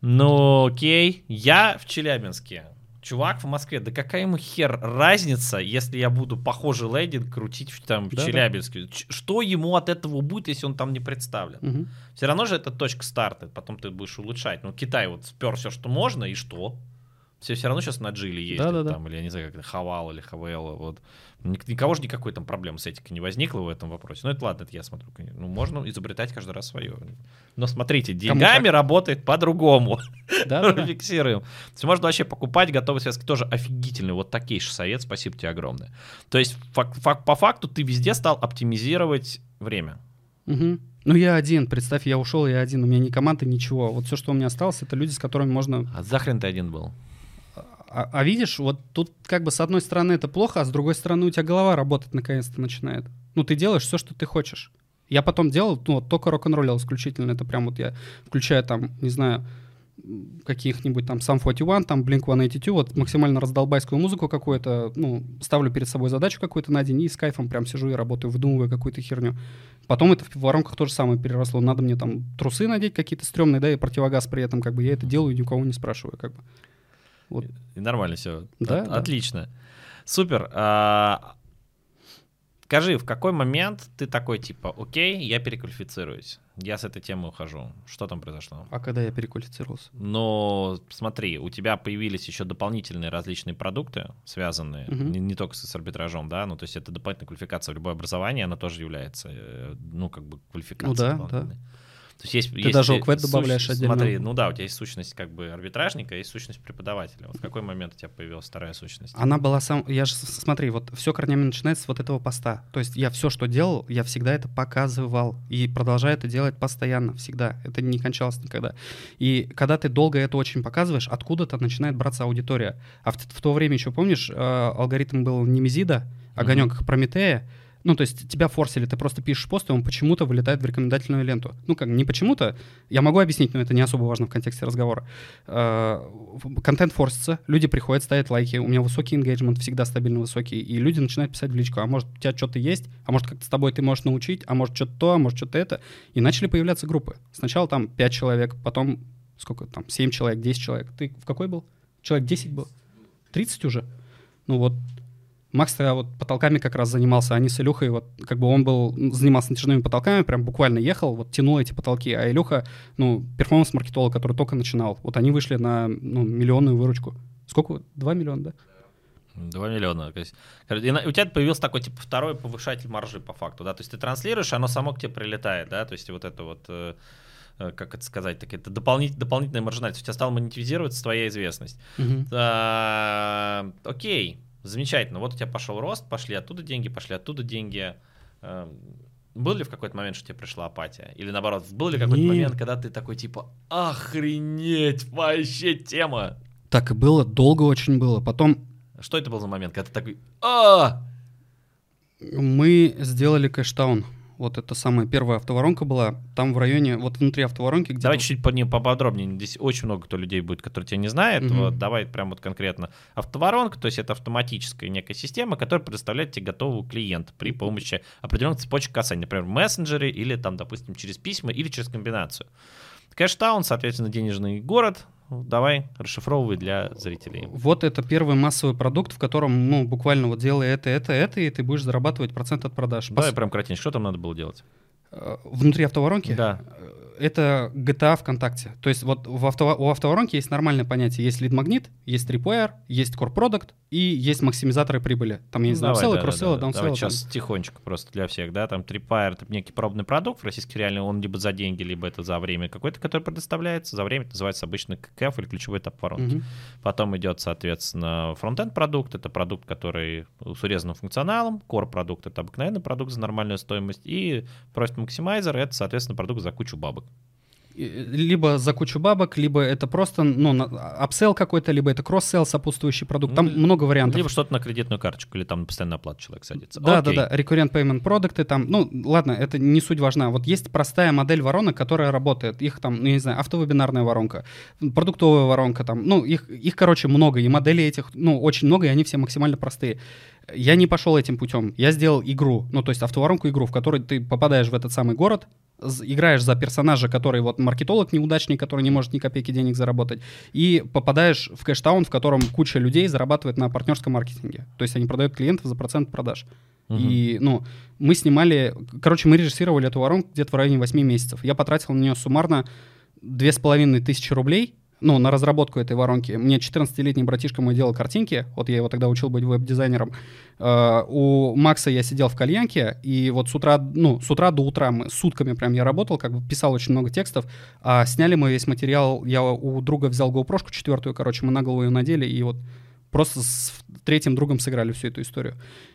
ну, окей, я в Челябинске, чувак в Москве, да какая ему хер разница, если я буду похожий лендинг крутить там в Да-да. Челябинске? Ч- Что ему от этого будет, если он там не представлен? Мгм. Все равно же это точка старта, потом ты будешь улучшать. Ну, Китай вот спер все, что можно, и что? Все все равно сейчас на Джиле ездят, Да-да-да. там, или я не знаю, как это, Хавал или Хавел, вот. Ник- Никого же никакой там проблемы с этикой не возникло в этом вопросе. Ну, это ладно, это я смотрю. Ну, можно изобретать каждый раз свое. Но смотрите, деньгами работает по-другому. Да, да. Фиксируем. То есть можно вообще покупать готовые связки. Тоже офигительный. Вот такейший совет. Спасибо тебе огромное. То есть фак- фак- по факту ты везде стал оптимизировать время. Ну, я один, представь, я ушел, я один, у меня ни команды, ничего. Вот все, что у меня осталось, это люди, с которыми можно... А захрен ты один был? А, а видишь, вот тут как бы с одной стороны это плохо, а с другой стороны у тебя голова работать наконец-то начинает. Ну, ты делаешь все, что ты хочешь. Я потом делал, ну, вот только рок-н-роллил исключительно. Это прям вот я включаю там, не знаю, каких-нибудь там Sum 41, там Blink-182, вот максимально раздолбайскую музыку какую-то, ну, ставлю перед собой задачу какую-то на день и с кайфом прям сижу и работаю, выдумываю какую-то херню. Потом это в воронках то же самое переросло. Надо мне там трусы надеть какие-то стрёмные, да, и противогаз при этом, как бы я это делаю и ни у кого не спрашиваю, как бы. Вот. И нормально все. Да, да. Отлично. Супер. А, Скажи, в какой момент ты такой, типа, окей, я переквалифицируюсь, я с этой темы ухожу. Что там произошло? А когда я переквалифицировался? Но смотри, у тебя появились еще дополнительные различные продукты, связанные Мгм. не, не только с арбитражом, да, ну то есть это дополнительная квалификация в любое образование, она тоже является, э, ну как бы квалификацией. Ну да, дополнительной. То есть есть, Ты есть даже ОКВЭД добавляешь сущность- отдельно. Смотри, ну да, у тебя есть сущность как бы арбитражника, есть сущность преподавателя. Вот в какой момент у тебя появилась вторая сущность? Она была сам... Я же, смотри, вот все корнями начинается с вот этого поста. То есть я все, что делал, я всегда это показывал. И продолжаю это делать постоянно, всегда. Это не кончалось никогда. И когда ты долго это очень показываешь, откуда-то начинает браться аудитория. А в, в то время еще, помнишь, э, алгоритм был Немезида, огонек Прометея, ну, то есть тебя форсили, ты просто пишешь пост, и он почему-то вылетает в рекомендательную ленту. Ну, как, не почему-то, я могу объяснить, но это не особо важно в контексте разговора. Э, Контент форсится, люди приходят, ставят лайки, у меня высокий engagement, всегда стабильно высокий, и люди начинают писать в личку, а может, у тебя что-то есть, а может, как-то с тобой ты можешь научить, а может, что-то то, а может, что-то это. И начали появляться группы. Сначала там 5 человек, потом сколько там, 7 человек, 10 человек. Ты в какой был? Человек 10 был? 30 уже? Ну вот, Макс тогда вот потолками как раз занимался, они с Илюхой, вот как бы он был, занимался натяжными потолками, прям буквально ехал, вот тянул эти потолки, а Илюха, ну, перформанс-маркетолог, который только начинал, вот они вышли на, ну, миллионную выручку. Сколько? Два миллиона, да? Два миллиона. То есть, и у тебя появился такой, типа, второй повышатель маржи по факту, да, то есть ты транслируешь, оно само к тебе прилетает, да, то есть вот это вот, э, э, как это сказать, так это дополнит- дополнительная маржинальность, у тебя стала монетизироваться твоя известность. Мгм. А, Окей, замечательно, вот у тебя пошел рост, пошли оттуда деньги, пошли оттуда деньги. А, Был ли в какой-то момент, что тебе пришла апатия? Или наоборот, был ли какой-то Нет. момент, когда ты такой, типа, охренеть, вообще тема? Так и было, долго очень было. Потом Что это был за момент, когда ты такой, а мы сделали кэштаун. Вот это самая первая автоворонка была. Там в районе, вот внутри автоворонки, где Давай чуть-чуть по- не поподробнее. Здесь очень много кто людей будет, которые тебя не знают. Мгм. Вот, давай прям вот конкретно. Автоворонка, то есть это автоматическая некая система, которая предоставляет тебе готового клиента при помощи определенных цепочек касаний. Например, в мессенджере или там, допустим, через письма или через комбинацию. Кэштаун, соответственно, денежный город. Давай, расшифровывай для зрителей. Вот это первый массовый продукт, в котором, ну, буквально вот делай это, это, это, и ты будешь зарабатывать процент от продаж. Давай Пос- прям кратенько, что там надо было делать? э, Внутри автоворонки? Да. Это GTA ВКонтакте. То есть вот в авто, у автоворонки есть нормальное понятие. Есть лид-магнит, есть трипwire, есть product и есть максимизаторы прибыли. Там, я не знаю, Давай, апселлы, да, да, кросселлы, да. даунселлы. Давай там. сейчас тихонечко просто для всех, да, там Tripwire это некий пробный продукт в российской реальной, он либо за деньги, либо это за время какое-то, которое предоставляется, за время это называется обычно ККФ или ключевой этап воронки. Мгм. Потом идет, соответственно, фронтенд продукт, это продукт, который с урезанным функционалом, core продукт это обыкновенный продукт за нормальную стоимость, и Profit Maximizer это, соответственно, продукт за кучу бабок. И, э, Либо за кучу бабок, либо это просто, ну, на- апсел какой-то, либо это кросс-селл, сопутствующий продукт. Там Ну, много вариантов. Либо что-то на кредитную карточку, или там на постоянную оплату человек садится. Да, Окей. да, да, recurrent payment продукты там, ну, ладно, это не суть важна. Вот есть простая модель воронок, которая работает. Их там, ну, я не знаю, автовебинарная воронка, продуктовая воронка там, ну, их, их, короче, много, и моделей этих, ну, очень много, и они все максимально простые. Я не пошел этим путем. Я сделал игру, ну, то есть автоворонку игру, в которой ты попадаешь в этот самый город, играешь за персонажа, который вот маркетолог неудачник, который не может ни копейки денег заработать, и попадаешь в кэштаун, в котором куча людей зарабатывает на партнерском маркетинге. То есть они продают клиентов за процент продаж. И, ну, мы снимали, короче, мы режиссировали эту воронку где-то в районе 8 месяцев. Я потратил на нее суммарно 2500 тысячи рублей. Ну, на разработку этой воронки. Мне 14-летний братишка мой делал картинки, вот я его тогда учил быть веб-дизайнером. Э, у Макса я сидел в кальянке, и вот с утра, ну, с утра до утра, мы, сутками прям я работал, как бы писал очень много текстов, а сняли мы весь материал, я у друга взял GoPro четвертую, короче, мы на голову ее надели, и вот просто с третьим другом сыграли всю эту историю.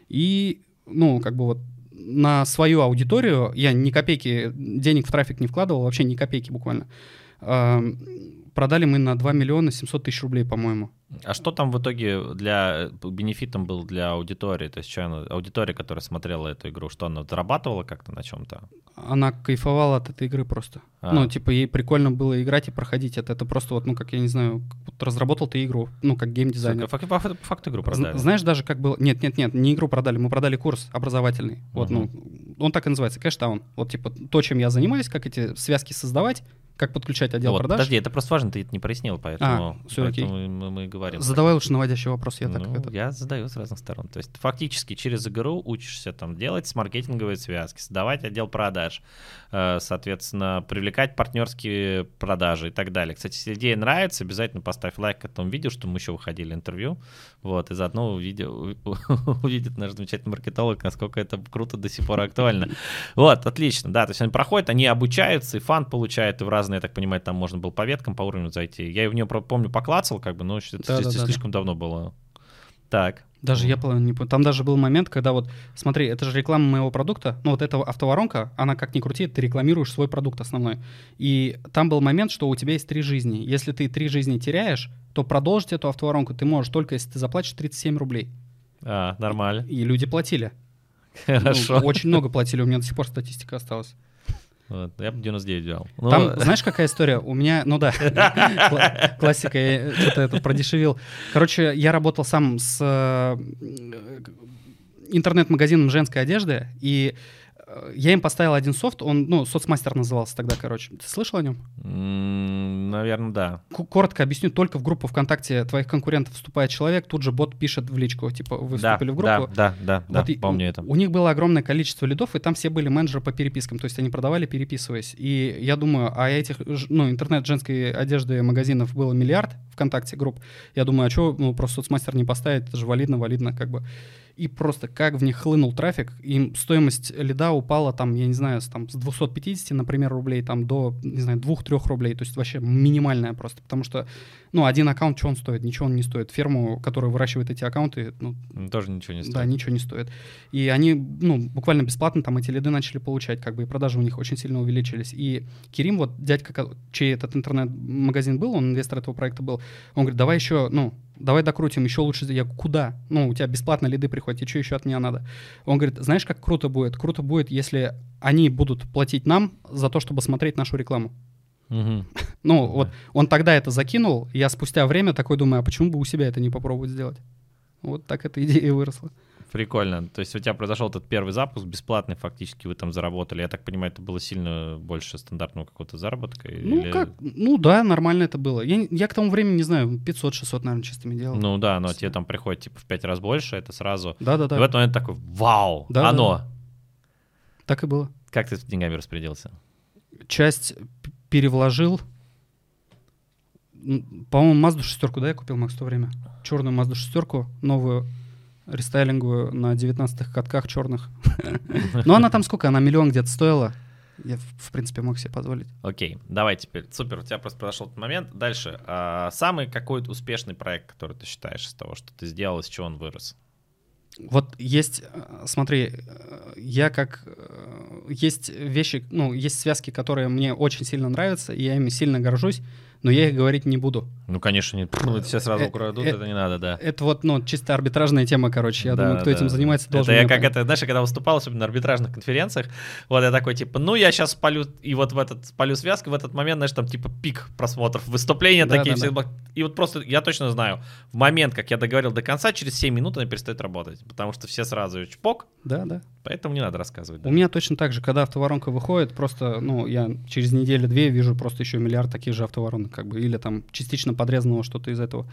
И, ну, как бы вот на свою аудиторию я ни копейки денег в трафик не вкладывал, вообще ни копейки буквально. Продали мы на 2 миллиона 700 тысяч рублей, по-моему. А что там в итоге для бенефитом был для аудитории? То есть что она, аудитория, которая смотрела эту игру, что она зарабатывала как-то на чем-то? Она кайфовала от этой игры просто. А. Ну, типа, ей прикольно было играть и проходить это. Это просто вот, ну, как, я не знаю, вот разработал ты игру, ну, как геймдизайнер. По, по, по, по факту игру продали. Знаешь даже, как было... Нет, нет, нет, не игру продали, мы продали курс образовательный. Вот, uh-huh. ну, он так и называется, кэштаун. Вот, типа, то, чем я занимаюсь, как эти связки создавать, как подключать отдел вот, продаж. Подожди, это просто важно, ты это не прояснил, поэтому, а, все поэтому окей. Мы, мы говорим. Задавай лучше наводящий вопрос, я ну, так это... Я задаю с разных сторон. То есть фактически через игру учишься там делать маркетинговые связки, создавать отдел продаж, э, соответственно, привлекать партнерские продажи и так далее. Кстати, если идея нравится, обязательно поставь лайк к этому видео, что мы еще выходили интервью, вот, и заодно увидел, увидит наш замечательный маркетолог, насколько это круто до сих пор актуально. Вот, отлично, да, то есть они проходят, они обучаются, и фан получают, и в разные, я так понимаю, там можно было по веткам, по уровню зайти. Я в нее, помню, поклацал, как бы, но это да, да, слишком да. давно было. Так. Даже я не помню. Там даже был момент, когда вот, смотри, это же реклама моего продукта, ну вот эта автоворонка, она как ни крути, ты рекламируешь свой продукт основной. И там был момент, что у тебя есть три жизни. Если ты три жизни теряешь, то продолжить эту автоворонку ты можешь только если ты заплатишь 37 рублей. А, нормально. И люди платили. Хорошо. Ну, очень много платили, у меня до сих пор статистика осталась. Вот, я бы 99 взял. Ну... Там, знаешь, какая история? У меня, ну да, классика, я что-то это продешевил. Короче, я работал сам с э, интернет-магазином женской одежды, и я им поставил один софт, он, ну, соцмастер назывался тогда, короче. Ты слышал о нем? Mm, наверное, да. Коротко объясню, только в группу ВКонтакте твоих конкурентов вступает человек, тут же бот пишет в личку, типа, вы да, вступили в группу. Да, да, да, вот да помню это. У них было огромное количество лидов, и там все были менеджеры по перепискам, то есть они продавали, переписываясь. И я думаю, а этих, ну, интернет женской одежды магазинов было миллиард ВКонтакте групп. Я думаю, а что, ну, просто соцмастер не поставить, это же валидно, валидно, как бы и просто как в них хлынул трафик, им стоимость лида упала там, я не знаю, с, там, с 250, например, рублей там до, не знаю, 2-3 рублей, то есть вообще минимальная просто, потому что, ну, один аккаунт, что он стоит? Ничего он не стоит. Ферму, которая выращивает эти аккаунты, ну... Тоже ничего не стоит. Да, ничего не стоит. И они, ну, буквально бесплатно там эти лиды начали получать, как бы, и продажи у них очень сильно увеличились. И Керим, вот дядька, чей этот интернет-магазин был, он инвестор этого проекта был, он говорит, давай еще, ну, давай докрутим, еще лучше. Я куда? Ну, у тебя бесплатно лиды приходят, и что еще от меня надо? Он говорит, знаешь, как круто будет? Круто будет, если они будут платить нам за то, чтобы смотреть нашу рекламу. Угу. Ну, вот он тогда это закинул, я спустя время такой думаю, а почему бы у себя это не попробовать сделать? Вот так эта идея выросла. Прикольно. То есть у тебя произошел этот первый запуск, бесплатный фактически вы там заработали. Я так понимаю, это было сильно больше стандартного какого-то заработка? Ну, или... как? Ну да, нормально это было. Я, я к тому времени, не знаю, 500-600, наверное, чистыми делал. Ну да, но тебе там приходит типа в 5 раз больше, это сразу. Да-да-да. И в этот момент такой, вау, да, оно. Да. Так и было. Как ты с деньгами распределился? Часть перевложил. По-моему, Мазду шестерку, да, я купил, Макс, в то время? Черную Мазду шестерку, новую рестайлинговую на 19-х катках черных. Но она там сколько? Она миллион где-то стоила. Я, в принципе, мог себе позволить. Окей, давай теперь. Супер, у тебя просто произошел этот момент. Дальше. А, самый какой-то успешный проект, который ты считаешь из того, что ты сделал, из чего он вырос? Вот есть, э, смотри, э, я как... Э, есть вещи, ну, есть связки, которые мне очень сильно нравятся, и я ими сильно горжусь но я их говорить не буду. Ну, конечно, нет. Ну, все сразу э, украдут, э, это не надо, да. Это вот, ну, чисто арбитражная тема, короче. Я да, думаю, кто да. этим занимается, должен... Это я как это, знаешь, когда выступал, особенно на арбитражных конференциях, вот я такой, типа, ну, я сейчас спалю, и вот в этот, спалю связку, в этот момент, знаешь, там, типа, пик просмотров, выступления да, такие, да, все, да. и вот просто, я точно знаю, в момент, как я договорил до конца, через 7 минут она перестает работать, потому что все сразу чпок. Да, да. Поэтому не надо рассказывать. Да. У меня точно так же, когда автоворонка выходит, просто, ну, я через неделю-две вижу просто еще миллиард таких же автоворонок, как бы, или там частично подрезанного что-то из этого.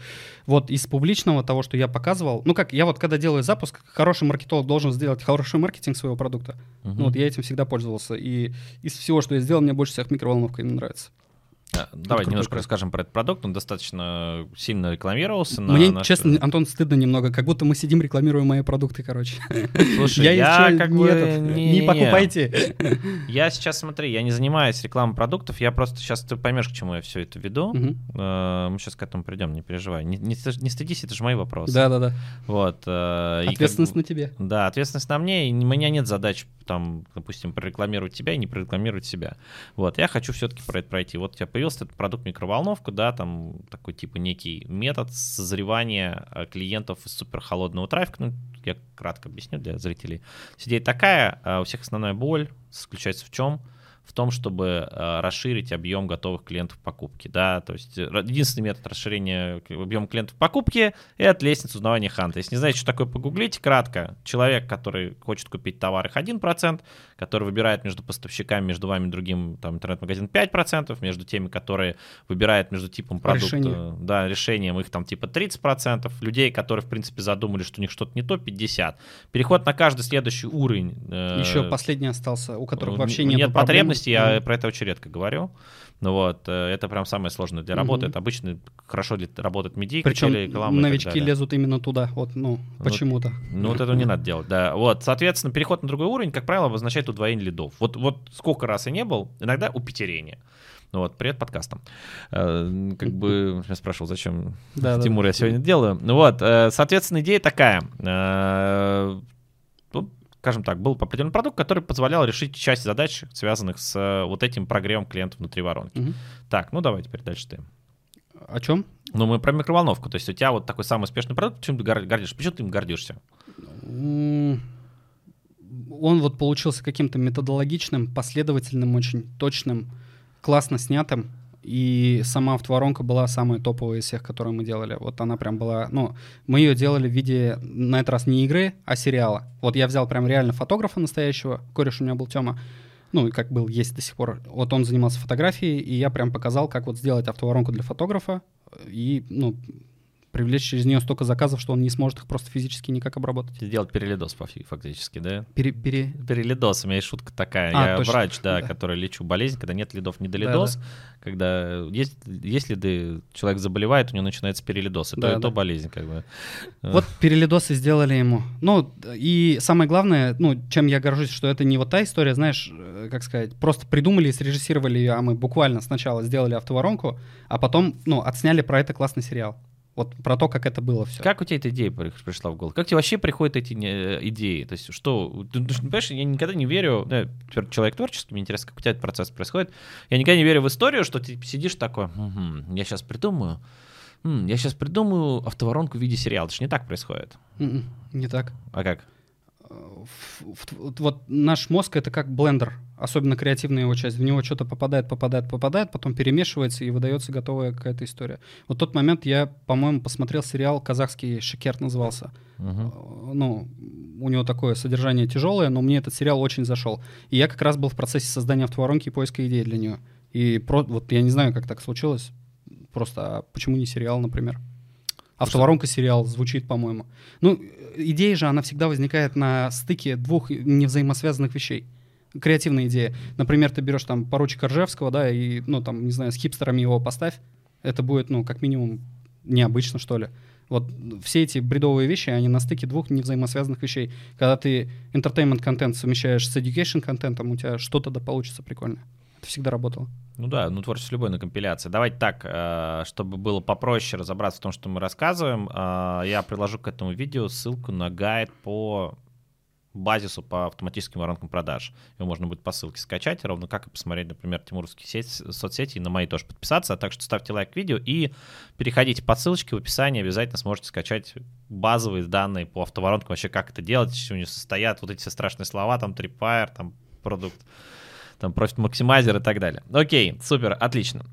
Вот из публичного того, что я показывал, ну как, я вот когда делаю запуск, хороший маркетолог должен сделать хороший маркетинг своего продукта. Uh-huh. Ну вот я этим всегда пользовался. И из всего, что я сделал, мне больше всех микроволновка именно нравится. А, давай немножко продукт. расскажем про этот продукт. Он достаточно сильно рекламировался. Мне, наш... честно, Антон, стыдно немного, как будто мы сидим, рекламируем мои продукты, короче. Слушай, я, я как бы... Не, не покупайте. Я сейчас, смотри, я не занимаюсь рекламой продуктов, я просто сейчас, ты поймешь, к чему я все это веду. Угу. Мы сейчас к этому придем, не переживай. Не, не, не стыдись, это же мои вопросы. Да-да-да. Вот. Э, ответственность как... на тебе. Да, ответственность на мне, и у меня нет задач, там, допустим, прорекламировать тебя и не прорекламировать себя. Вот, я хочу все-таки про это пройти. Вот у тебя появился этот продукт микроволновка, да, там такой типа некий метод созревания э, клиентов из суперхолодного трафика. Ну, я кратко объясню для зрителей. Идея такая, э, у всех основная боль заключается в чем? В том, чтобы э, расширить объем готовых клиентов покупки. Да? То есть э, единственный метод расширения объема клиентов покупки — это лестница узнавания Ханта. Если не знаете, что такое, погуглите кратко. Человек, который хочет купить товар, их 1%, который выбирает между поставщиками, между вами и другим там, интернет-магазин 5%, между теми, которые выбирают между типом продукта, Решение. да, решением их там типа 30%, людей, которые, в принципе, задумали, что у них что-то не то, 50%. Переход на каждый следующий уровень. Э, Еще последний остался, у которых вообще нет, нет потребности потребности, я про это очень редко говорю. Ну вот, э, это прям самое сложное для работы. Mm-hmm. Это обычно хорошо для, работает медийка, Причем телереклама новички лезут именно туда, вот, ну, почему-то. Ну, ну вот этого не надо делать, да. Вот, соответственно, переход на другой уровень, как правило, обозначает удвоение лидов. Вот, вот сколько раз я не был, иногда упетерение. Ну вот, привет подкастам. Э, как бы я спрашивал, зачем да, Тимур да. я сегодня делаю. Ну вот, э, соответственно, идея такая скажем так, был определенный продукт, который позволял решить часть задач, связанных с э, вот этим прогревом клиентов внутри воронки. Угу. Так, ну давай теперь дальше ты. О чем? Ну, мы про микроволновку. То есть у тебя вот такой самый успешный продукт, чем ты гордишься? Почему ты им гордишься? Он вот получился каким-то методологичным, последовательным, очень точным, классно снятым. И сама автоворонка была самая топовая из всех, которые мы делали. Вот она прям была... Ну, мы ее делали в виде, на этот раз не игры, а сериала. Вот я взял прям реально фотографа настоящего. Кореш у меня был Тёма. Ну, как был, есть до сих пор. Вот он занимался фотографией, и я прям показал, как вот сделать автоворонку для фотографа. И, ну, привлечь через нее столько заказов, что он не сможет их просто физически никак обработать. Сделать перелидос фактически, да? Пере, пере... Перелидос, у меня есть шутка такая. А, Я точно. врач, да, да, который лечу болезнь, когда нет лидов, не долидос. Да, да. Когда есть, есть лиды, человек заболевает, у него начинается перелидос. И да, то, да. то болезнь как бы. Вот перелидосы сделали ему. Ну, и самое главное, ну, чем я горжусь, что это не вот та история, знаешь, э, как сказать, просто придумали и срежиссировали ее, а мы буквально сначала сделали автоворонку, а потом, ну, отсняли про это классный сериал. Вот про то, как это было все. Как у тебя эта идея пришла в голову? Как тебе вообще приходят эти э, идеи? То есть что, ты, понимаешь, я никогда не верю, да, человек творческий, мне интересно, как у тебя этот процесс происходит. Я никогда не верю в историю, что ты сидишь такой, угу, я сейчас придумаю, м, я сейчас придумаю автоворонку в виде сериала. Это же не так происходит. М-м, не так. А как? вот наш мозг это как блендер, особенно креативная его часть. В него что-то попадает, попадает, попадает, потом перемешивается и выдается готовая какая-то история. Вот тот момент я, по-моему, посмотрел сериал казахский Шекер назывался. Uh-huh. Ну, у него такое содержание тяжелое, но мне этот сериал очень зашел. И я как раз был в процессе создания автоворонки и поиска идей для нее. И про, вот я не знаю, как так случилось. Просто а почему не сериал, например? Автоворонка сериал звучит, по-моему. Ну, идея же, она всегда возникает на стыке двух невзаимосвязанных вещей. Креативная идея. Например, ты берешь там поручика Ржевского, да, и, ну, там, не знаю, с хипстерами его поставь. Это будет, ну, как минимум, необычно, что ли. Вот все эти бредовые вещи, они на стыке двух невзаимосвязанных вещей. Когда ты entertainment контент совмещаешь с education контентом, у тебя что-то да получится прикольно. Это всегда работало. Ну да, ну творчество любой на компиляции. Давайте так, э, чтобы было попроще разобраться в том, что мы рассказываем, э, я приложу к этому видео ссылку на гайд по базису по автоматическим воронкам продаж. Его можно будет по ссылке скачать, ровно как и посмотреть, например, тимуровские сеть, соцсети, и на мои тоже подписаться. Так что ставьте лайк видео и переходите по ссылочке в описании, обязательно сможете скачать базовые данные по автоворонкам, вообще как это делать, из чего они состоят, вот эти все страшные слова, там Tripwire, там продукт там профит максимайзер и так далее. Окей, супер, отлично.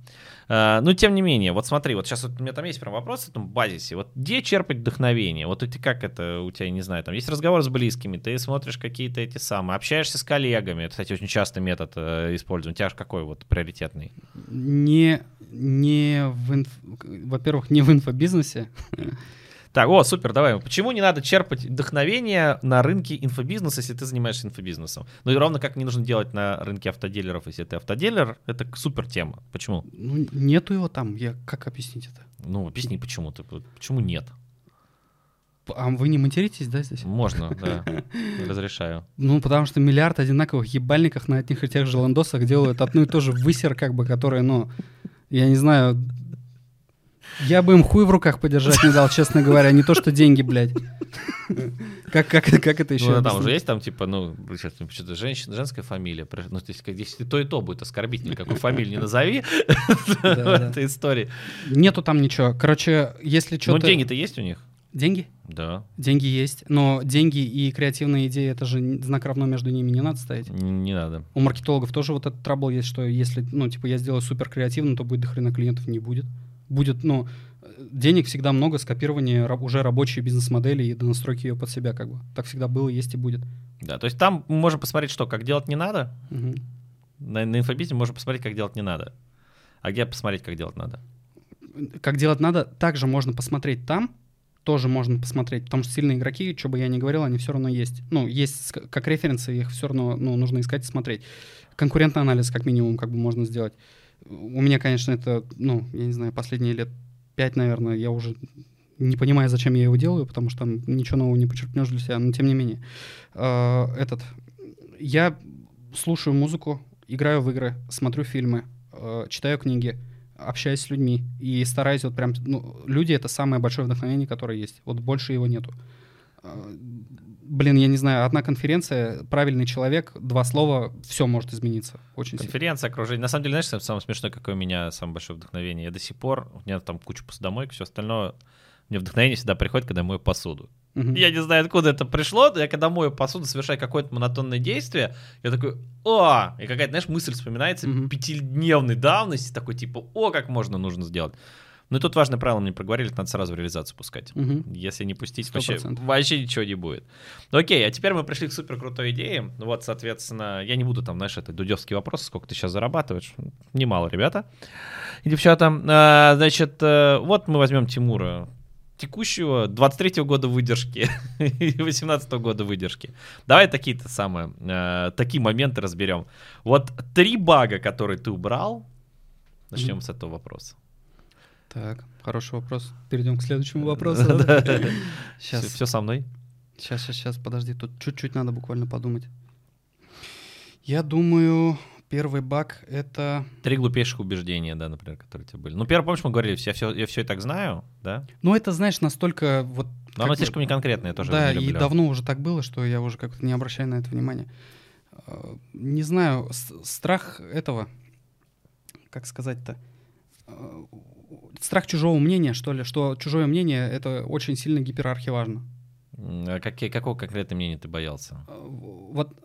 Uh, ну, тем не менее, вот смотри, вот сейчас вот у меня там есть прям вопрос в этом базисе. Вот где черпать вдохновение? Вот ты как это у тебя, не знаю, там есть разговор с близкими, ты смотришь какие-то эти самые, общаешься с коллегами. Это, кстати, очень частый метод э, использования. У тебя какой вот приоритетный? Не, не в инф... во-первых, не в инфобизнесе. Так, о, супер, давай. Почему не надо черпать вдохновение на рынке инфобизнеса, если ты занимаешься инфобизнесом? Ну и ровно как не нужно делать на рынке автодилеров, если ты автодилер, это супер тема. Почему? Ну, нету его там. Я как объяснить это? Ну, объясни, почему ты, почему нет? А вы не материтесь, да, здесь? Можно, да. Разрешаю. Ну, потому что миллиард одинаковых ебальников на одних и тех же ландосах делают одну и ту же высер, как бы, которая, ну, я не знаю, я бы им хуй в руках подержать не дал, честно говоря, не то что деньги, блядь. Как, как, как это еще? Ну, там уже есть там, типа, ну, что-то женщина, женская фамилия. Ну, то есть, если то и то будет оскорбительно, какую фамилию не назови в этой истории. Нету там ничего. Короче, если что-то... Ну, деньги-то есть у них? Деньги? Да. Деньги есть, но деньги и креативные идеи, это же знак равно между ними не надо ставить. Не, не надо. У маркетологов тоже вот этот трабл есть, что если, ну, типа, я сделаю супер креативно, то будет до хрена клиентов не будет. Будет, ну, денег всегда много, скопирование уже рабочей бизнес-модели и до настройки ее под себя, как бы. Так всегда было, есть и будет. Да, то есть там мы можем посмотреть, что, как делать не надо. Угу. На, на инфобизе можем посмотреть, как делать не надо. А где посмотреть, как делать надо? Как делать надо, также можно посмотреть там, тоже можно посмотреть, потому что сильные игроки, что бы я ни говорил, они все равно есть. Ну, есть как референсы, их все равно ну, нужно искать и смотреть. Конкурентный анализ, как минимум, как бы можно сделать. У меня, конечно, это, ну, я не знаю, последние лет пять, наверное, я уже не понимаю, зачем я его делаю, потому что там ничего нового не почерпнешь для себя, но тем не менее. Э, этот, я слушаю музыку, играю в игры, смотрю фильмы, э, читаю книги, общаюсь с людьми и стараюсь вот прям, ну, люди — это самое большое вдохновение, которое есть. Вот больше его нету. Блин, я не знаю, одна конференция, правильный человек, два слова, все может измениться. Очень Конференция, сильно. окружение. На самом деле, знаешь, самое смешное, какое у меня самое большое вдохновение? Я до сих пор, у меня там куча посудомойки, все остальное, мне вдохновение всегда приходит, когда мою посуду. Угу. Я не знаю, откуда это пришло, но я когда мою посуду, совершаю какое-то монотонное действие, я такой, о, и какая-то, знаешь, мысль вспоминается угу. пятидневной давности, такой типа, о, как можно нужно сделать. Ну и тут важное правило мне проговорили, надо сразу в реализацию пускать. Угу. Если не пустить, вообще, вообще ничего не будет. Ну, окей, а теперь мы пришли к супер крутой идее. Вот, соответственно, я не буду там, знаешь, это дудевский вопрос, сколько ты сейчас зарабатываешь. Немало, ребята и девчата. А, значит, э, вот мы возьмем Тимура, текущего 23 года выдержки и 18 года выдержки. Давай такие-то самые, э, такие моменты разберем. Вот три бага, которые ты убрал, начнем mm-hmm. с этого вопроса. Так, хороший вопрос. Перейдем к следующему вопросу. Сейчас. Все со мной? Сейчас, сейчас, сейчас, подожди, тут чуть-чуть надо буквально подумать. Я думаю, первый баг — это... Три глупейших убеждения, да, например, которые у тебя были. Ну, первый, помнишь, мы говорили, я все, я все и так знаю, да? Ну, это, знаешь, настолько вот... Но оно слишком неконкретное тоже Да, не и давно уже так было, что я уже как-то не обращаю на это внимания. А, не знаю, страх этого, как сказать-то, а, страх чужого мнения, что ли, что чужое мнение — это очень сильно гиперархиважно. А какие, какого конкретного мнения ты боялся? А, вот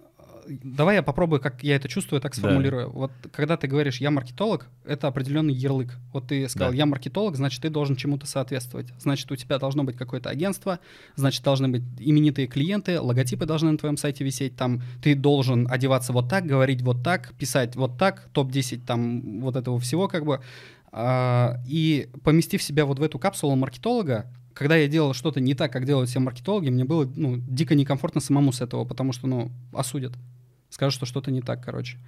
давай я попробую, как я это чувствую, так сформулирую. Да. Вот когда ты говоришь «я маркетолог», это определенный ярлык. Вот ты сказал да. «я маркетолог», значит, ты должен чему-то соответствовать. Значит, у тебя должно быть какое-то агентство, значит, должны быть именитые клиенты, логотипы должны на твоем сайте висеть, там ты должен одеваться вот так, говорить вот так, писать вот так, топ-10 там вот этого всего как бы. А, и поместив себя вот в эту капсулу маркетолога, когда я делал что-то не так, как делают все маркетологи, мне было ну, дико некомфортно самому с этого, потому что, ну, осудят. Скажут, что что-то не так, короче.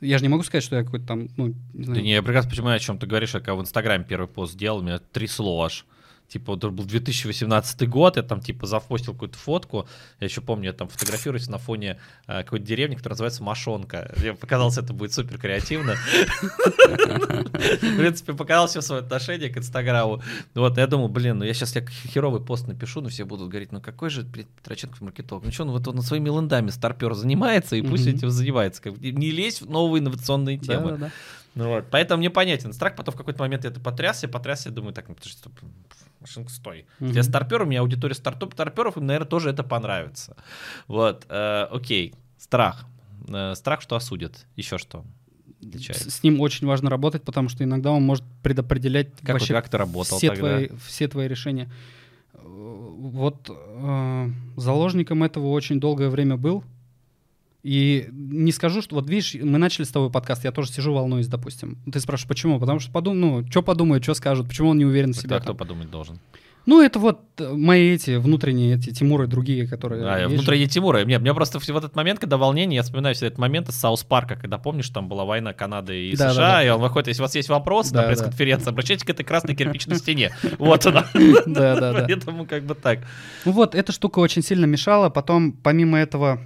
Я же не могу сказать, что я какой-то там, ну, не знаю. Да не, я прекрасно понимаю, о чем ты говоришь. Я когда в Инстаграме первый пост сделал, меня трясло аж типа, вот был 2018 год, я там, типа, запостил какую-то фотку, я еще помню, я там фотографируюсь на фоне э, какой-то деревни, которая называется Машонка. Мне показалось, это будет супер креативно. В принципе, показал все свое отношение к Инстаграму. Вот, я думал, блин, ну я сейчас я херовый пост напишу, но все будут говорить, ну какой же Петроченков маркетолог? Ну что, ну вот он своими лендами старпер занимается, и пусть этим занимается. Не лезь в новые инновационные темы. Ну вот, поэтому мне понятен страх, потом в какой-то момент я это потрясся, потрясся, думаю, так, ну, машинка, стой. Mm-hmm. Я старпер, у меня аудитория стартап, старперов, им, наверное, тоже это понравится. Вот, э, окей, страх. Э, страх, что осудят. Еще что? С, с ним очень важно работать, потому что иногда он может предопределять как, вообще как ты работал все, тогда? Твои, все твои решения. Вот э, заложником этого очень долгое время был и не скажу, что вот видишь, мы начали с тобой подкаст, я тоже сижу, волнуюсь, допустим. Ты спрашиваешь, почему? Потому что подум, ну, что подумают, что скажут, почему он не уверен в себе. А кто подумать должен? Ну, это вот э, мои эти внутренние, эти Тимуры, другие, которые... А, есть же. внутренние Тимура. Мне, мне просто в этот момент, когда волнение, я вспоминаю все этот момент из South Park а, когда, помнишь, там была война Канады и Да, США, да, да. и он выходит, если у вас есть вопросы Да, на да. пресс-конференции, обращайтесь к этой красной кирпичной стене. Вот она. Да, да, да. Поэтому как бы так. Ну вот, эта штука очень сильно мешала. Потом, помимо этого,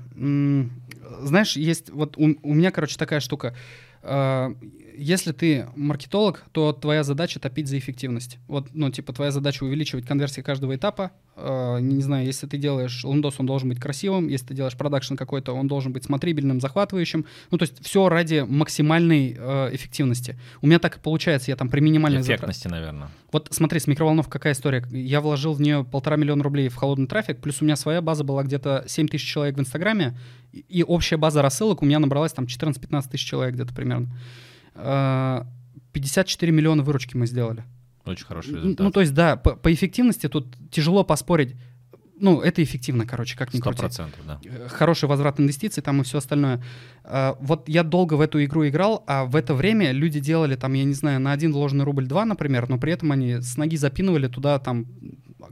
знаешь, есть вот у, у меня, короче, такая штука. Э, Если ты маркетолог, то твоя задача топить за эффективность. Вот, ну, типа, твоя задача увеличивать конверсии каждого этапа. Э, Не знаю, если ты делаешь лендос, он должен быть красивым. Если ты делаешь продакшн какой-то, он должен быть смотрибельным, захватывающим. Ну, то есть все ради максимальной э, эффективности. У меня так и получается, я там при минимальных затрат- Эффектности, наверное. вот смотри, с микроволновкой какая история. Я вложил в нее полтора миллиона рублей в холодный трафик, плюс у меня своя база была где-то 7 тысяч человек в Инстаграме, и общая база рассылок у меня набралась там 14-15 тысяч человек где-то примерно. А, 54 миллиона выручки мы сделали. Очень хороший результат. Ну, то есть, да, по, по эффективности тут тяжело поспорить. Ну, это эффективно, короче, как ни крути. процентов, да. Э, Хороший возврат инвестиций там и все остальное. А, Вот я долго в эту игру играл, а в это время люди делали там, я не знаю, на один вложенный рубль два, например, но при этом они с ноги запинывали туда там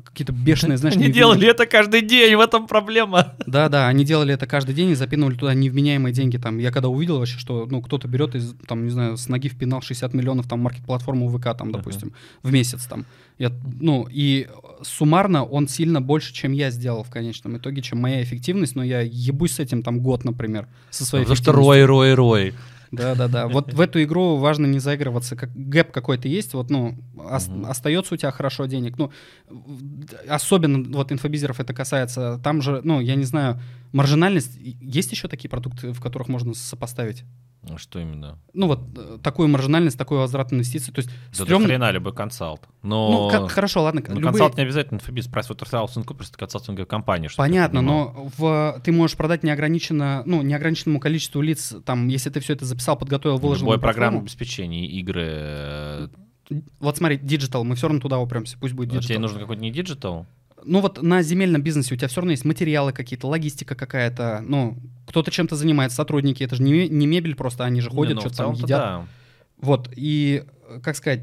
какие-то бешеные, знаешь, Они делали это каждый день, в этом проблема. Да, да, они делали это каждый день и запинывали туда невменяемые деньги. Там, я когда увидел вообще, что ну, кто-то берет и, там, не знаю, с ноги впинал 60 миллионов там маркет-платформу ВК, там, допустим, в месяц там. Я, ну, и суммарно он сильно больше, чем я сделал в конечном итоге, чем моя эффективность, но я ебусь с этим там год, например, со своей Потому что рой, рой, рой. Да, да, да. Вот в эту игру важно не заигрываться. Как gap какой-то есть, вот, ну, ос- остается у тебя хорошо денег. Ну, особенно вот инфобизеров это касается. Там же, ну, я не знаю, маржинальность. Есть еще такие продукты, в которых можно сопоставить? Ну, Что именно? Ну, вот э, такую маржинальность, такой возврат инвестиций. То есть, Да до стрёмно- хрена любой консалт. Ну, Но... ка- хорошо, ладно. Ну, любые- консалт не обязательно инфобиз, PricewaterhouseCoopers это консалтинговая компания. Понятно, но в, ты можешь продать неограниченно, ну, неограниченному количеству лиц, там, если ты все это записал, подготовил, выложил Любое программное обеспечение, игры. э, Вот смотри, digital, мы все равно туда упремся, пусть будет а Тебе digital. нужно какой-то не digital? Ну вот на земельном бизнесе у тебя все равно есть материалы какие-то, логистика какая-то, ну, кто-то чем-то занимается, сотрудники, это же не, не мебель просто, они же ходят, Не, ну, что-то там едят. да. Вот, и, э, как сказать,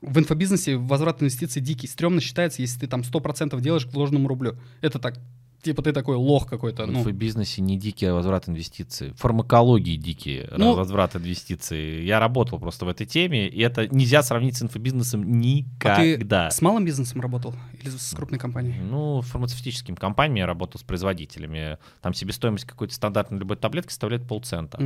в инфобизнесе возврат инвестиций дикий, стрёмно считается, если ты там 100% делаешь к вложенному рублю. Это так, типа ты такой лох какой-то, В ну, инфобизнесе не дикий возврат инвестиций. В фармакологии дикие Ну- возврат инвестиций. Я работал просто в этой теме, и это нельзя сравнить с инфобизнесом А ты никогда. с малым бизнесом работал или с крупной компанией? Ну, фармацевтическими компаниями я работал с производителями. Там себестоимость какой-то стандартной любой таблетки составляет полцента.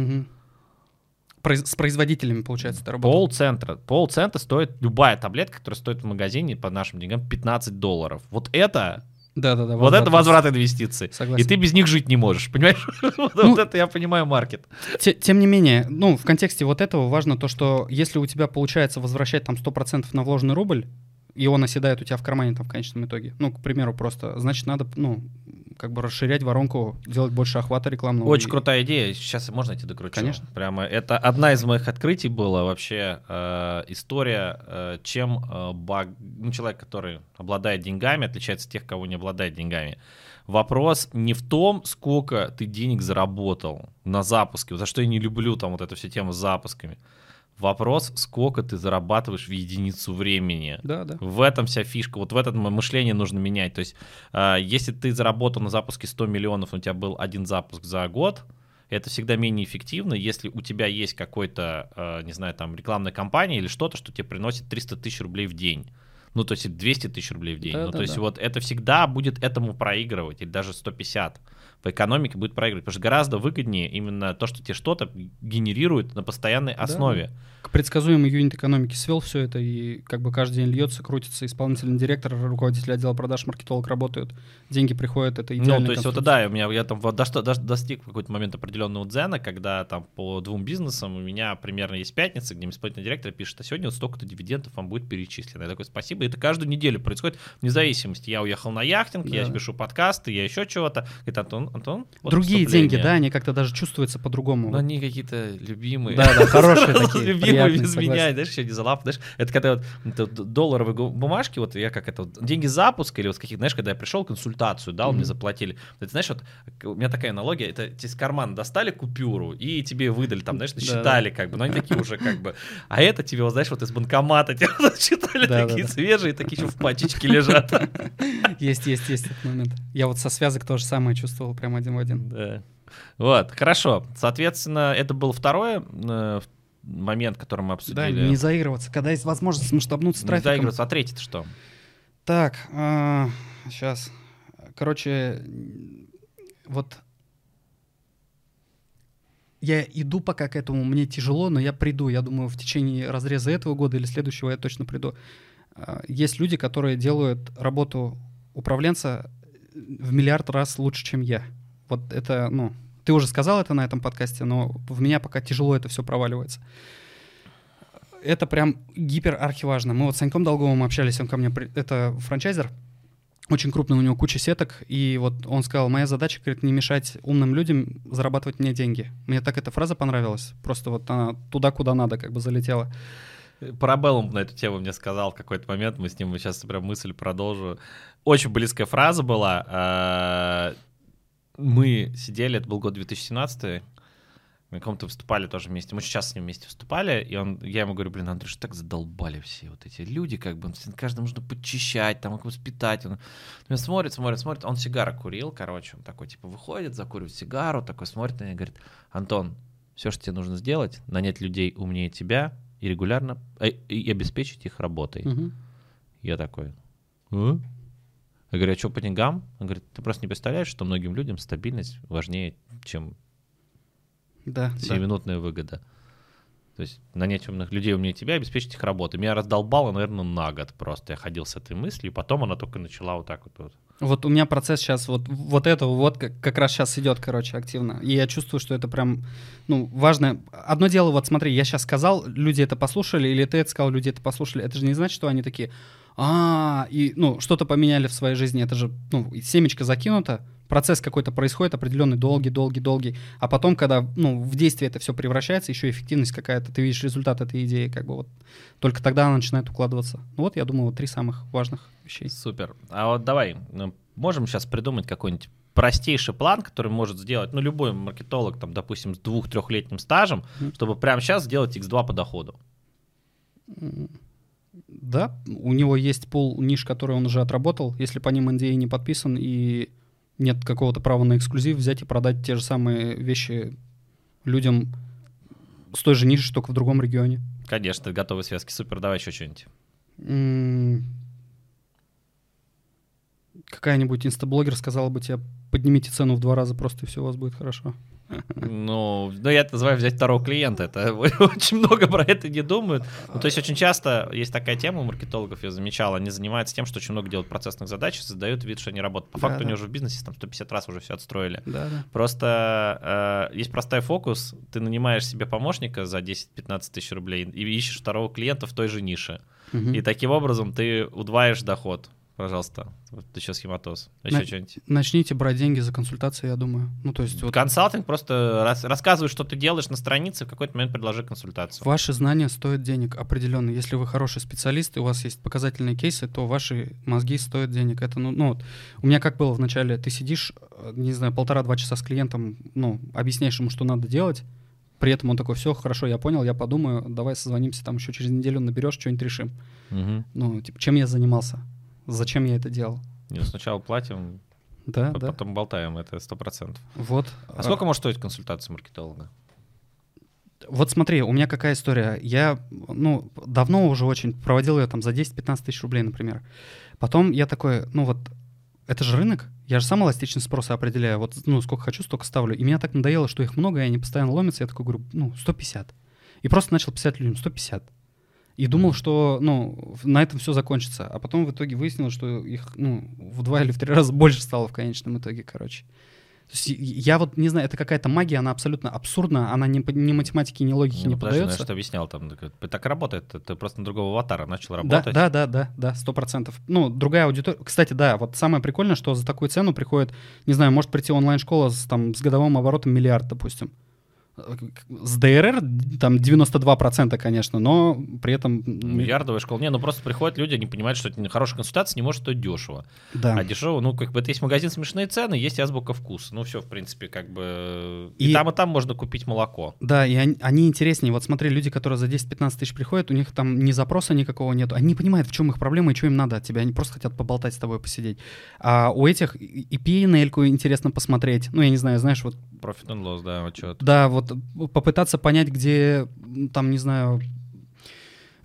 Произ- с производителями, получается, ты работал? Полцента. Полцента стоит любая таблетка, которая стоит в магазине по нашим деньгам 15 долларов. Вот это, Да-да-да. вот это возврат инвестиций. Согласен. И ты без них жить не можешь, понимаешь? Вот Ну, вот это я понимаю маркет. Те- Тем не менее, ну, в контексте вот этого важно то, что если у тебя получается возвращать там 100% на вложенный рубль, и он оседает у тебя в кармане там в конечном итоге, ну, к примеру, просто, значит, надо, ну, как бы расширять воронку, делать больше охвата рекламного. Очень И- крутая идея. Сейчас можно тебе докручу? Конечно. Прямо это одна из моих открытий была вообще э, история, э, чем э, баг- ну, человек, который обладает деньгами, отличается от тех, кого не обладает деньгами. Вопрос не в том, сколько ты денег заработал на запуске, за что я не люблю там вот эту всю тему с запусками. Вопрос, сколько ты зарабатываешь в единицу времени. Да, да. В этом вся фишка, вот в этом мышление нужно менять. То есть, э, если ты заработал на запуске 100 миллионов, но у тебя был один запуск за год, это всегда менее эффективно, если у тебя есть какой-то, э, не знаю, там рекламная кампания или что-то, что тебе приносит 300 тысяч рублей в день. Ну, то есть 200 тысяч рублей в день. Да, ну, да, то есть да. вот это всегда будет этому проигрывать, или даже 150 по экономике будет проигрывать. Потому что гораздо выгоднее именно то, что тебе что-то генерирует на постоянной основе. К предсказуемой юнит экономики свел все это, и как бы каждый день льется, крутится, исполнительный директор, руководитель отдела продаж, маркетолог работают, деньги приходят, это идеально. Ну, то есть вот да, у меня я там вот до- до- достиг в какой-то момент определенного дзена, когда там по двум бизнесам у меня примерно есть пятница, где исполнительный директор пишет, а сегодня вот столько-то дивидендов вам будет перечислено. Я такой, спасибо. И это каждую неделю происходит вне зависимости. Я уехал на яхтинг, я Да. пишу подкасты, я еще чего-то. Говорит, Антон, Антон? Вот Другие деньги, да, они как-то даже чувствуются по-другому. Но они какие-то любимые. Да, да, хорошие такие, Любимые без меня, знаешь, еще не залап, знаешь. Это когда вот д- долларовые бумажки, вот я как это, деньги запуска или вот каких, знаешь, когда я пришел, консультацию дал, мне заплатили. Это знаешь, вот у меня такая аналогия, это тебе из кармана достали купюру и тебе выдали там, знаешь, насчитали как бы, но они такие уже как бы. А это тебе, вот, знаешь, вот из банкомата тебе насчитали такие свежие, такие еще в пачечке лежат. Есть, есть, есть этот момент. Я вот со связок то же самое чувствовал прям один в один. Да. Вот, хорошо. Соответственно, это был второй э, момент, который мы Да, обсудили. не заигрываться, когда есть возможность масштабнуться Не трафиком. заигрываться. А третий-то что? Так, сейчас. Короче, вот я иду пока к этому, мне тяжело, но я приду. Я думаю, в течение разреза этого года или следующего я точно приду. А, Есть люди, которые делают работу управленца в миллиард раз лучше, чем я. Вот это, ну, ты уже сказал это на этом подкасте, но в меня пока тяжело это все проваливается. Это прям гипер архиважно. Мы вот с Саньком Долговым общались, он ко мне, при- это франчайзер, очень крупный, у него куча сеток, и вот он сказал, моя задача, говорит, не мешать умным людям зарабатывать мне деньги. Мне так эта фраза понравилась, просто вот она туда, куда надо, как бы залетела. Парабеллум на эту тему мне сказал в какой-то момент, мы с ним сейчас прям мысль продолжу. Очень близкая фраза была. а, Мы сидели, это был год 2017, мы кому-то выступали тоже вместе. Мы сейчас с ним вместе выступали, и он, я ему говорю, блин, Андрюш, так задолбали все вот эти люди, как бы, каждому нужно подчищать, там, их воспитать. Он меня смотрит, смотрит, смотрит, он сигара курил, короче, он такой, типа, выходит, закуривает сигару, такой смотрит на меня и говорит, Антон, все, что тебе нужно сделать, нанять людей умнее тебя и регулярно э, и обеспечить их работой. Мгм. Я такой, «А?» Я говорю, а что по деньгам? Он говорит, ты просто не представляешь, что многим людям стабильность важнее, чем Да, да. выгода. То есть нанять умных людей умнее тебя, обеспечить их работу. Меня раздолбало, наверное, на год просто. Я ходил с этой мыслью, потом она только начала вот так вот. вот. Вот у меня процесс сейчас, вот, вот это вот как, как раз сейчас идет, короче, активно. И я чувствую, что это прям, ну, важно. Одно дело, вот смотри, я сейчас сказал, люди это послушали, или ты это сказал, люди это послушали. Это же не значит, что они такие, а, и, ну, что-то поменяли в своей жизни. Это же, ну, семечко закинуто, процесс какой-то происходит, определенный, долгий, долгий, долгий. А потом, когда, ну, в действие это все превращается, еще эффективность какая-то, ты видишь результат этой идеи, как бы вот. Только тогда она начинает укладываться. Ну вот, я думаю, вот три самых важных вещей. Супер. А вот давай, ну, можем сейчас придумать какой-нибудь простейший план, который может сделать, ну, любой маркетолог, там, допустим, с двух-трехлетним стажем, Мгм. чтобы прямо сейчас сделать x2 по доходу. Да, у него есть пул ниш, который он уже отработал. Если по ним NDA не подписан и нет какого-то права на эксклюзив, взять и продать те же самые вещи людям с той же ниши, только в другом регионе. Конечно, готовые связки. Супер, давай еще что-нибудь. М, Какая-нибудь инстаблогер сказала бы тебе, поднимите цену в два раза просто, и все у вас будет хорошо. Ну, ну, я это называю взять второго клиента. Это очень много про это не думают. Ну, то есть очень часто есть такая тема у маркетологов, я замечал, они занимаются тем, что очень много делают процессных задач создают вид, что они работают. По Да, факту да. они уже в бизнесе там 150 раз уже все отстроили. Да, да. Просто э, есть простой фокус. Ты нанимаешь себе помощника за 10-15 тысяч рублей и ищешь второго клиента в той же нише. Мгм. И таким образом ты удваиваешь доход. Пожалуйста, вот еще схематоз. Еще На- что-нибудь. Начните брать деньги за консультации, я думаю. Ну, то есть вот Консалтинг просто рас- рассказывай, что ты делаешь на странице, в какой-то момент предложи консультацию. Ваши знания стоят денег определенно. Если вы хороший специалист и у вас есть показательные кейсы, то ваши мозги стоят денег. Это, ну, ну вот, у меня как было вначале, ты сидишь, э, не знаю, полтора-два часа с клиентом, ну, объясняешь ему, что надо делать, при этом он такой, все, хорошо, я понял, я подумаю, давай созвонимся, там еще через неделю наберешь, что-нибудь решим. Мгм. Ну, типа, чем я занимался? Зачем я это делал? Не, Сначала платим, Да, по- да. потом болтаем, это сто процентов. Вот. А сколько может стоить консультация маркетолога? Вот смотри, у меня какая история. Я, ну, давно уже очень проводил ее там за 10-15 тысяч рублей, например. Потом я такой, ну вот, это же рынок, я же сам эластичность спроса определяю. Вот, ну, сколько хочу, столько ставлю. И меня так надоело, что их много, и они постоянно ломятся. Я такой говорю, ну, 150. И просто начал писать людям 150. И думал, что, ну, на этом все закончится. А потом в итоге выяснилось, что их, ну, в два или в три раза больше стало в конечном итоге, короче. То есть я вот не знаю, это какая-то магия, она абсолютно абсурдна, она ни, ни математики, ни логики Ну, не подожди, ну, поддается. я что объяснял там, так, так работает, ты просто на другого аватара начал работать. Да, да, да, да, да, сто процентов. Ну, другая аудитория. Кстати, да, вот самое прикольное, что за такую цену приходит, не знаю, может прийти онлайн-школа с, там, с годовым оборотом миллиард, допустим. С ДРР там 92%, конечно, но при этом... Миллиардовая школа. Не, ну просто приходят люди, они понимают, что это хорошая консультация не может стоить дешево. Да. А дешево, ну, как бы это есть магазин смешные цены, есть азбука вкуса. Ну, все, в принципе, как бы. И, И- там, и там можно купить молоко. Да, и они, они интереснее. Вот смотри, люди, которые за 10-15 тысяч приходят, у них там ни запроса никакого нет. Они не понимают, в чем их проблема и что им надо от тебя. Они просто хотят поболтать с тобой, посидеть. А у этих и и P&L интересно посмотреть. Ну, я не знаю, знаешь, вот Profit and loss, да, отчет. Да, вот попытаться понять, где, там, не знаю,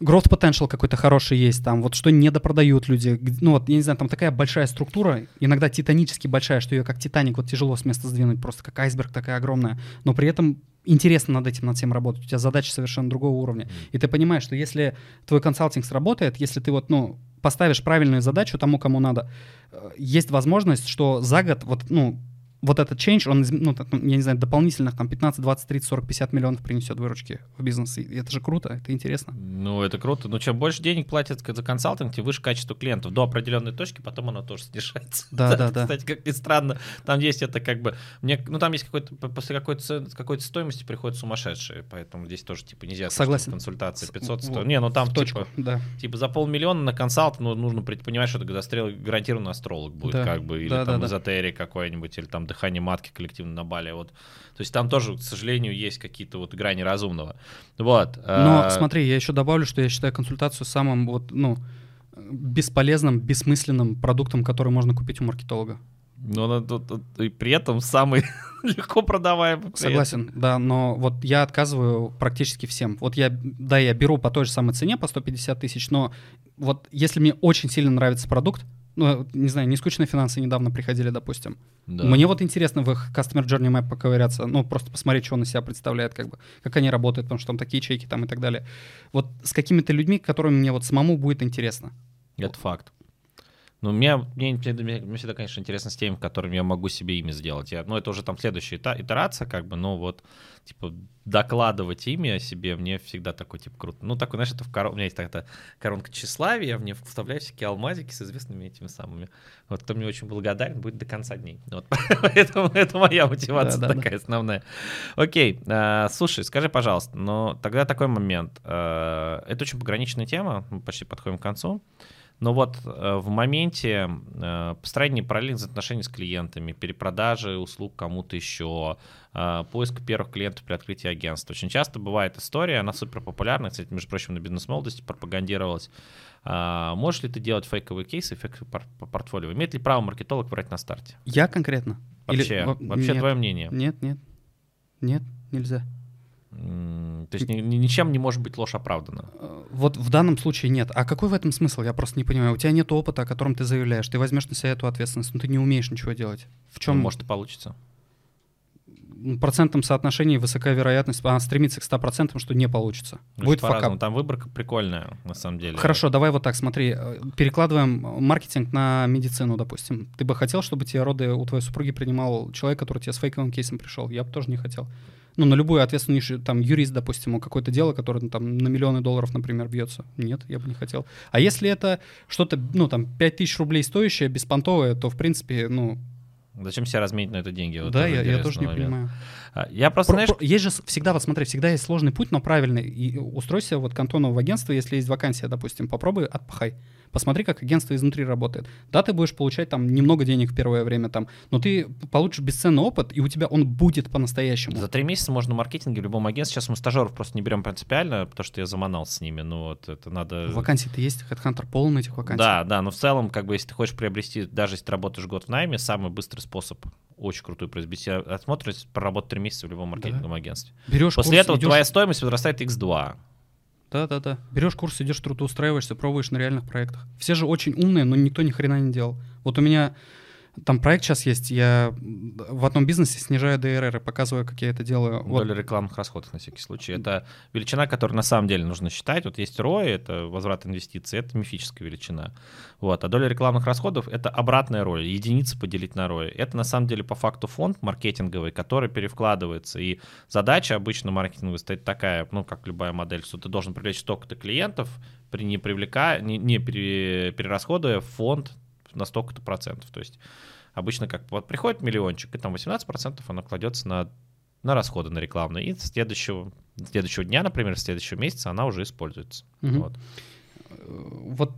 growth potential какой-то хороший есть, там, вот что недопродают люди. Ну, вот, я не знаю, там такая большая структура, иногда титанически большая, что ее как Титаник вот тяжело с места сдвинуть, просто как айсберг такая огромная. Но при этом интересно над этим, над всем работать. У тебя задача совершенно другого уровня. И ты понимаешь, что если твой консалтинг сработает, если ты вот, ну, поставишь правильную задачу тому, кому надо, э, есть возможность, что за год вот, ну, вот этот change, он, ну, там, я не знаю, дополнительных там 15, 20, 30, 40, 50 миллионов принесет выручки в бизнес. И это же круто, это интересно. Ну, это круто. Ну, чем больше денег платят за консалтинг, тем выше качество клиентов. До определенной точки, потом оно тоже снижается. Да, да, да. Кстати, как ни странно, там есть это как бы... Мне, ну, там есть какой-то... После какой-то, какой-то стоимости приходят сумасшедшие, поэтому здесь тоже, типа, нельзя... Согласен. Консультация С- 500 в- стоит. Не, ну там, точку, типа, да. Типа за полмиллиона на консалт, ну, нужно понимать, что это годострел гарантированно астролог будет, Да. как бы, или Да, там да, да. эзотерик какой-нибудь, или там дыхание матки коллективно на Бали, вот. То есть там тоже, к сожалению, есть какие-то вот грани разумного. Вот. Но а, смотри, я еще добавлю, что я считаю консультацию самым вот, ну, бесполезным, бессмысленным продуктом, который можно купить у маркетолога. Но она тут- и при этом самый легко продаваемый. Согласен, да, но вот я отказываю практически всем. Вот я, да, я беру по той же самой цене, по 150 тысяч, но вот если мне очень сильно нравится продукт, ну, не знаю, не скучные финансы недавно приходили, допустим. Да. Мне вот интересно в их Customer Journey Map поковыряться, ну, просто посмотреть, что он из себя представляет, как бы, как они работают, потому что там такие чеки там и так далее. Вот с какими-то людьми, которыми мне вот самому будет интересно. Это факт. Ну, мне, мне, мне- мне всегда, конечно, интересно с теми, которыми я могу себе имя сделать. Я, ну, это уже там следующая итерация, как бы, но вот, типа, докладывать имя себе мне всегда такой, типа, круто. Ну, такой, знаешь, это в коро- у меня есть такая коронка тщеславия, в нее вставляю всякие алмазики с известными этими самыми. Вот кто мне очень благодарен, будет до конца дней. Вот, поэтому это моя мотивация Да, да, да. такая основная. Окей, а, слушай, скажи, пожалуйста, но тогда такой момент. А, Это очень пограничная тема, мы почти подходим к концу. Но вот э, в моменте э, построения параллельных отношений с клиентами, перепродажи услуг кому-то еще, э, поиск первых клиентов при открытии агентства. Очень часто бывает история, она супер популярна, кстати, между прочим, на бизнес-молодости пропагандировалась. А, можешь ли ты делать фейковые кейсы, фейковые пор- по портфолио? Имеет ли право маркетолог брать на старте? Я конкретно? Или- Вообще, во- вообще нет. твое мнение. Нет, нет, нет, нельзя. То есть ни- ни- ничем не может быть ложь оправдана. Э, Вот в данном случае нет. А какой в этом смысл? Я просто не понимаю. У тебя нет опыта, о котором ты заявляешь. Ты возьмешь на себя эту ответственность, но ты не умеешь ничего делать. В чем Ну, Может и получится. в процентном соотношении высокая вероятность, она стремится к 100%, что не получится. Очень Будет факап. Там выборка прикольная, на самом деле. Хорошо, давай вот так, смотри. э, Перекладываем маркетинг на медицину, допустим. Ты бы хотел, чтобы тебе роды у твоей супруги принимал человек, который тебе с фейковым кейсом пришел? Я бы тоже не хотел. Ну, на любую ответственную нишу, там, юрист, допустим, какое-то дело, которое ну, там на миллионы долларов, например, бьется. Нет, я бы не хотел. А если это что-то, ну, там, 5000 рублей стоящее, беспонтовое, то, в принципе, ну, Зачем себя разменить на это деньги? Вот да, я, я тоже не момент. понимаю. А, Я просто, Про- знаешь, про- есть же всегда, вот смотри, всегда есть сложный путь, но правильный. И устройся вот к Антону в агентство, если есть вакансия, допустим, попробуй, отпахай. Посмотри, как агентство изнутри работает. Да, ты будешь получать там немного денег в первое время там, но ты получишь бесценный опыт, и у тебя он будет по-настоящему. за три месяца можно в маркетинге в любом агентстве. Сейчас мы стажеров просто не берем принципиально, потому что я заманался с ними. Ну вот это надо... Вакансии-то есть, HeadHunter полный этих вакансий. Да, да, но в целом, как бы, если ты хочешь приобрести, даже если ты работаешь год в найме, самый быстрый способ, очень крутой приобрести осмотренность, проработать три месяца в любом маркетинговом агентстве. Берешь После курс, этого идешь- твоя стоимость возрастает x2. Да, да, да. Берешь курс, идешь трудоустраиваешься, пробуешь на реальных проектах. Все же очень умные, но никто ни хрена не делал. Вот у меня Там проект сейчас есть, я в одном бизнесе снижаю ДРР и показываю, как я это делаю. Вот. Доля рекламных расходов на всякий случай. Это величина, которую на самом деле нужно считать. Вот есть ROI, это возврат инвестиций, это мифическая величина. Вот. А доля рекламных расходов — это обратная роль, единицы поделить на ROI. Это на самом деле по факту фонд маркетинговый, который перевкладывается. И задача обычно маркетинговая стоит такая, ну, как любая модель, что ты должен привлечь столько-то клиентов, при не привлекая, не, не перерасходуя фонд на столько-то процентов. То есть обычно как вот приходит миллиончик, и там 18 процентов оно кладется на, на расходы на рекламные, и следующего, следующего дня, например, следующего месяца она уже используется. Угу. Вот. вот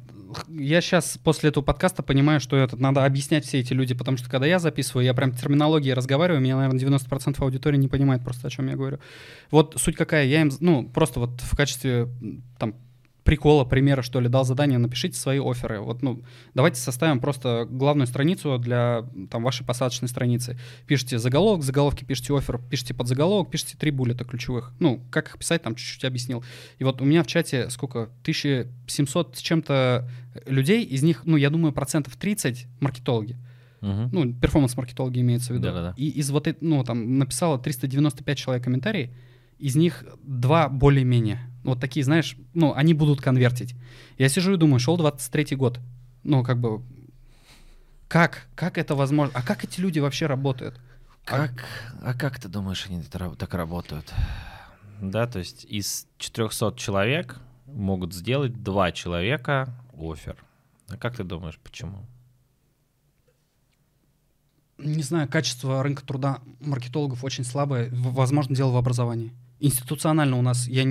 я сейчас после этого подкаста понимаю, что это надо объяснять все эти люди, потому что когда я записываю, я прям терминологией разговариваю, меня, наверное, 90% аудитории не понимает просто, о чем я говорю. Вот суть какая, я им, ну, просто вот в качестве там прикола, примера, что ли, дал задание, напишите свои оферы. Вот, ну, давайте составим просто главную страницу для там, вашей посадочной страницы. Пишите заголовок, заголовки пишите офер, пишите под заголовок, пишите три буллета ключевых. Ну, как их писать, там чуть-чуть объяснил. И вот у меня в чате сколько? 1700 с чем-то людей, из них, ну, я думаю, процентов 30 маркетологи. Uh-huh. Ну, перформанс-маркетологи имеется в виду. Да-да-да. И из вот, ну, там, написало 395 человек комментарий, из них два более-менее вот такие, знаешь, ну, они будут конвертить. Я сижу и думаю, шел 23-й год. Ну, как бы, как? Как это возможно? А как эти люди вообще работают? Как? А, а как ты думаешь, они так работают? Да, то есть из 400 человек могут сделать два человека офер. А как ты думаешь, почему? Не знаю, качество рынка труда маркетологов очень слабое. Возможно, дело в образовании. Институционально у нас, я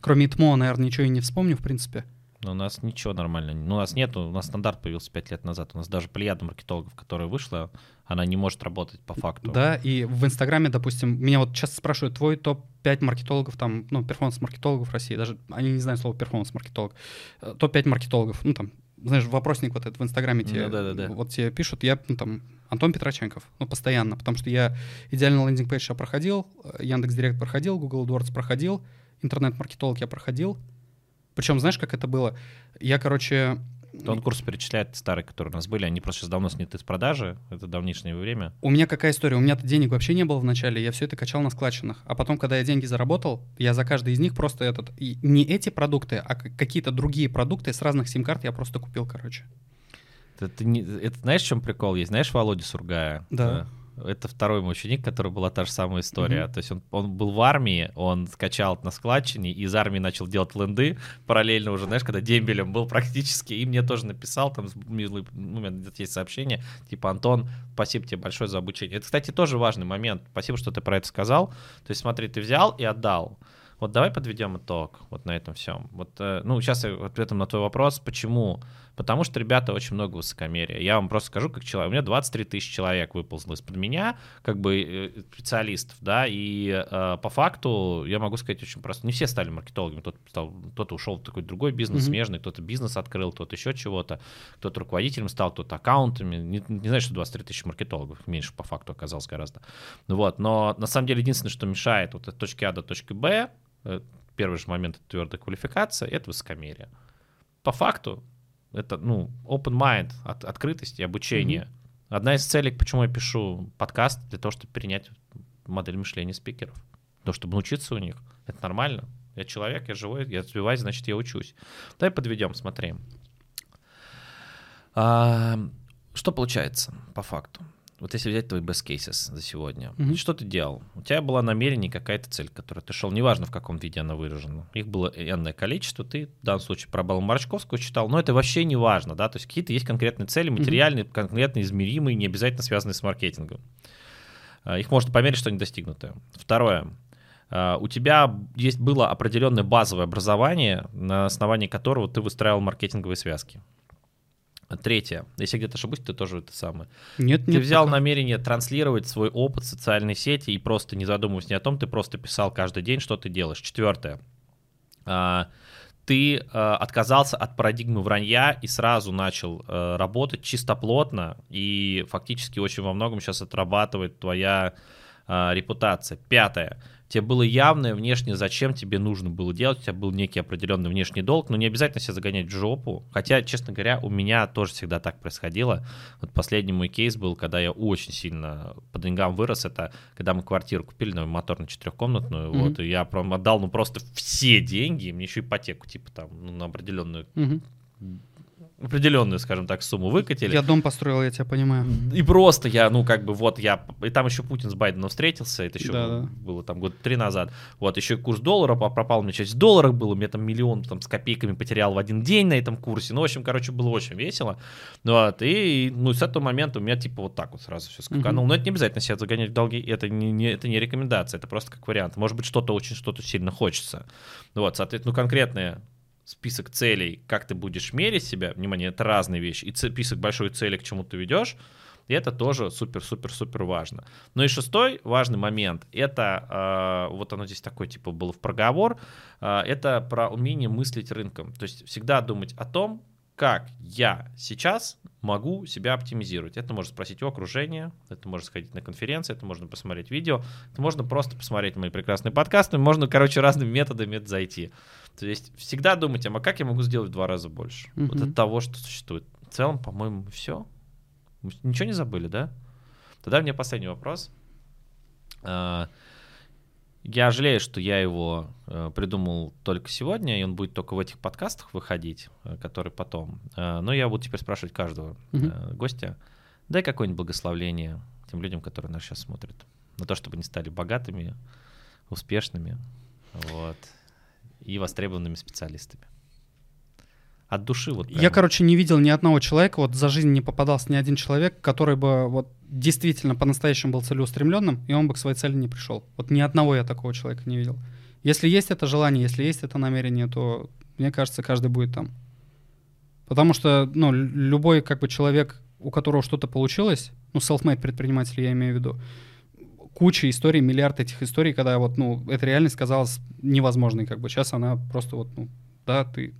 кроме ИТМО, наверное, ничего и не вспомню, в принципе. Но у нас ничего нормально. Ну, у нас нет, у нас стандарт появился 5 лет назад. У нас даже плеяда маркетологов, которая вышла, она не может работать по факту. Да, и в Инстаграме, допустим, меня вот часто спрашивают, твой топ-5 маркетологов, там, ну, перформанс-маркетологов России, даже они не знают слова перформанс-маркетолог, э, топ-5 маркетологов, ну, там, знаешь, вопросник вот этот в Инстаграме тебе, ну, да, да, да. вот тебе пишут, я, ну, там, Антон Петроченков, ну, постоянно, потому что я идеальный landing page я проходил, э, Яндекс Директ проходил, Google AdWords проходил, интернет-маркетолог я проходил. Причем, знаешь, как это было? Я, короче... Он курс перечисляет старые, которые у нас были, они просто сейчас давно сняты с продажи, это давнишнее время. У меня какая история? У меня-то денег вообще не было в начале, я все это качал на складчинах. А потом, когда я деньги заработал, я за каждый из них просто этот... И не эти продукты, а какие-то другие продукты с разных сим-карт я просто купил, короче. Это, не, это знаешь, в чем прикол есть? Знаешь Володю Сургая? Да. Это второй мой ученик, который была та же самая история. Mm-hmm. То есть он, он был в армии, он скачал на складчине, и из армии начал делать ленды параллельно уже, знаешь, когда дембелем был практически, и мне тоже написал, там, милый, ну, у меня есть сообщение, типа, Антон, спасибо тебе большое за обучение. Это, кстати, тоже важный момент. Спасибо, что ты про это сказал. То есть смотри, ты взял и отдал. Вот давай подведем итог вот на этом всем. Вот, э, ну, сейчас я ответом на твой вопрос, почему? Потому что, ребята, очень много высокомерия. Я вам просто скажу, как человек. У меня 23 тысячи человек выползло из-под меня, как бы э, специалистов, да, и э, по факту я могу сказать очень просто. Не все стали маркетологами. Кто-то, стал, кто-то ушел в такой другой бизнес, mm-hmm. смежный, кто-то бизнес открыл, кто-то еще чего-то, кто-то руководителем стал, кто-то аккаунтами. Не, не знаю, что 23 тысячи маркетологов, меньше по факту оказалось гораздо. Вот, но на самом деле единственное, что мешает вот от точки А до точки Б, э, первый же момент — твердая квалификация, это высокомерие. По факту это, ну, open mind, от, открытость и обучение. Mm-hmm. Одна из целей, почему я пишу подкаст, для того, чтобы перенять модель мышления спикеров. Того, чтобы научиться у них. Это нормально. Я человек, я живой, я развиваюсь, значит, я учусь. Давай подведем, смотри. А, что получается по факту? Вот если взять твой best cases за сегодня, mm-hmm. что ты делал? У тебя было намерение, какая-то цель, которой ты шел, неважно в каком виде она выражена. Их было энное количество, ты в данном случае про Балу Марчковского читал, но это вообще не важно, да, то есть какие-то есть конкретные цели, материальные, mm-hmm. конкретно измеримые, не обязательно связанные с маркетингом. А, их можно померить, что они достигнуты. Второе. А, у тебя есть было определенное базовое образование, на основании которого ты выстраивал маркетинговые связки. Третье. Если где-то ошибусь, ты тоже это самое. Нет, ты нет. взял пока. намерение транслировать свой опыт в социальной сети и просто не задумываясь ни о том, ты просто писал каждый день, что ты делаешь. Четвертое. А, ты а, отказался от парадигмы вранья и сразу начал а, работать чистоплотно, и фактически очень во многом сейчас отрабатывает твоя репутация. Пятое тебе было явное внешне, зачем тебе нужно было делать, у тебя был некий определенный внешний долг, но не обязательно себя загонять в жопу. Хотя, честно говоря, у меня тоже всегда так происходило. Вот последний мой кейс был, когда я очень сильно по деньгам вырос, это когда мы квартиру купили, на мотор на четырехкомнатную, mm-hmm. вот, и я прям отдал, ну, просто все деньги, мне еще ипотеку, типа, там, ну, на определенную mm-hmm определенную, скажем так, сумму выкатили. Я дом построил, я тебя понимаю. И просто я, ну, как бы, вот я... И там еще Путин с Байденом встретился, это еще да, да. было там год три назад. Вот, еще курс доллара пропал, у меня часть долларов было, у меня там миллион там с копейками потерял в один день на этом курсе. Ну, в общем, короче, было очень весело. Вот, и, ну, с этого момента у меня, типа, вот так вот сразу все скакануло. Угу. Но это не обязательно себя загонять в долги, это не, не, это не рекомендация, это просто как вариант. Может быть, что-то очень, что-то сильно хочется. Вот, соответственно, ну, конкретные список целей, как ты будешь мерить себя, внимание, это разные вещи, и список большой цели, к чему ты ведешь, и это тоже супер-супер-супер важно. Ну и шестой важный момент, это, э, вот оно здесь такой, типа, был в проговор, э, это про умение мыслить рынком. То есть всегда думать о том, как я сейчас могу себя оптимизировать. Это можно спросить у окружения, это можно сходить на конференции, это можно посмотреть видео, это можно просто посмотреть мои прекрасные подкасты, можно, короче, разными методами это зайти. То есть всегда думать, а как я могу сделать в два раза больше? Mm-hmm. Вот от того, что существует. В целом, по-моему, все. Мы ничего не забыли, да? Тогда мне последний вопрос. Я жалею, что я его э, придумал только сегодня, и он будет только в этих подкастах выходить, э, которые потом. Э, но я буду теперь спрашивать каждого mm-hmm. гостя. Дай какое-нибудь благословление тем людям, которые нас сейчас смотрят. На то, чтобы они стали богатыми, успешными вот, и востребованными специалистами от души вот прямо. Я, короче, не видел ни одного человека, вот за жизнь не попадался ни один человек, который бы вот действительно по-настоящему был целеустремленным, и он бы к своей цели не пришел. Вот ни одного я такого человека не видел. Если есть это желание, если есть это намерение, то, мне кажется, каждый будет там. Потому что, ну, любой как бы человек, у которого что-то получилось, ну, self-made предприниматель я имею в виду, куча историй, миллиард этих историй, когда вот, ну, эта реальность казалась невозможной, как бы сейчас она просто вот, ну, да, ты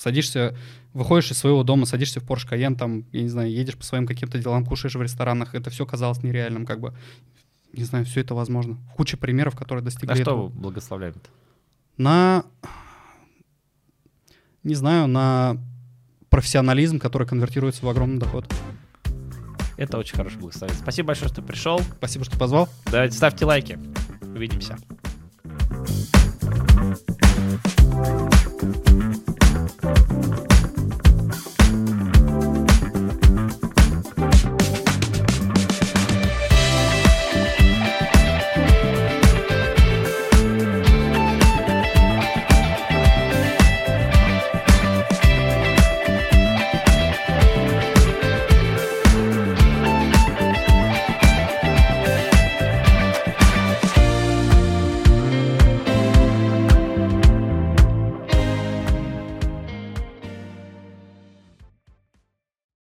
Садишься, выходишь из своего дома, садишься в Porsche Cayenne, там, я не знаю, едешь по своим каким-то делам, кушаешь в ресторанах. Это все казалось нереальным, как бы. Не знаю, все это возможно. Куча примеров, которые достигли А что этого. благословляем-то? На, не знаю, на профессионализм, который конвертируется в огромный доход. Это очень хороший благословение. Спасибо большое, что пришел. Спасибо, что позвал. Да, ставьте лайки. Увидимся. Thank you.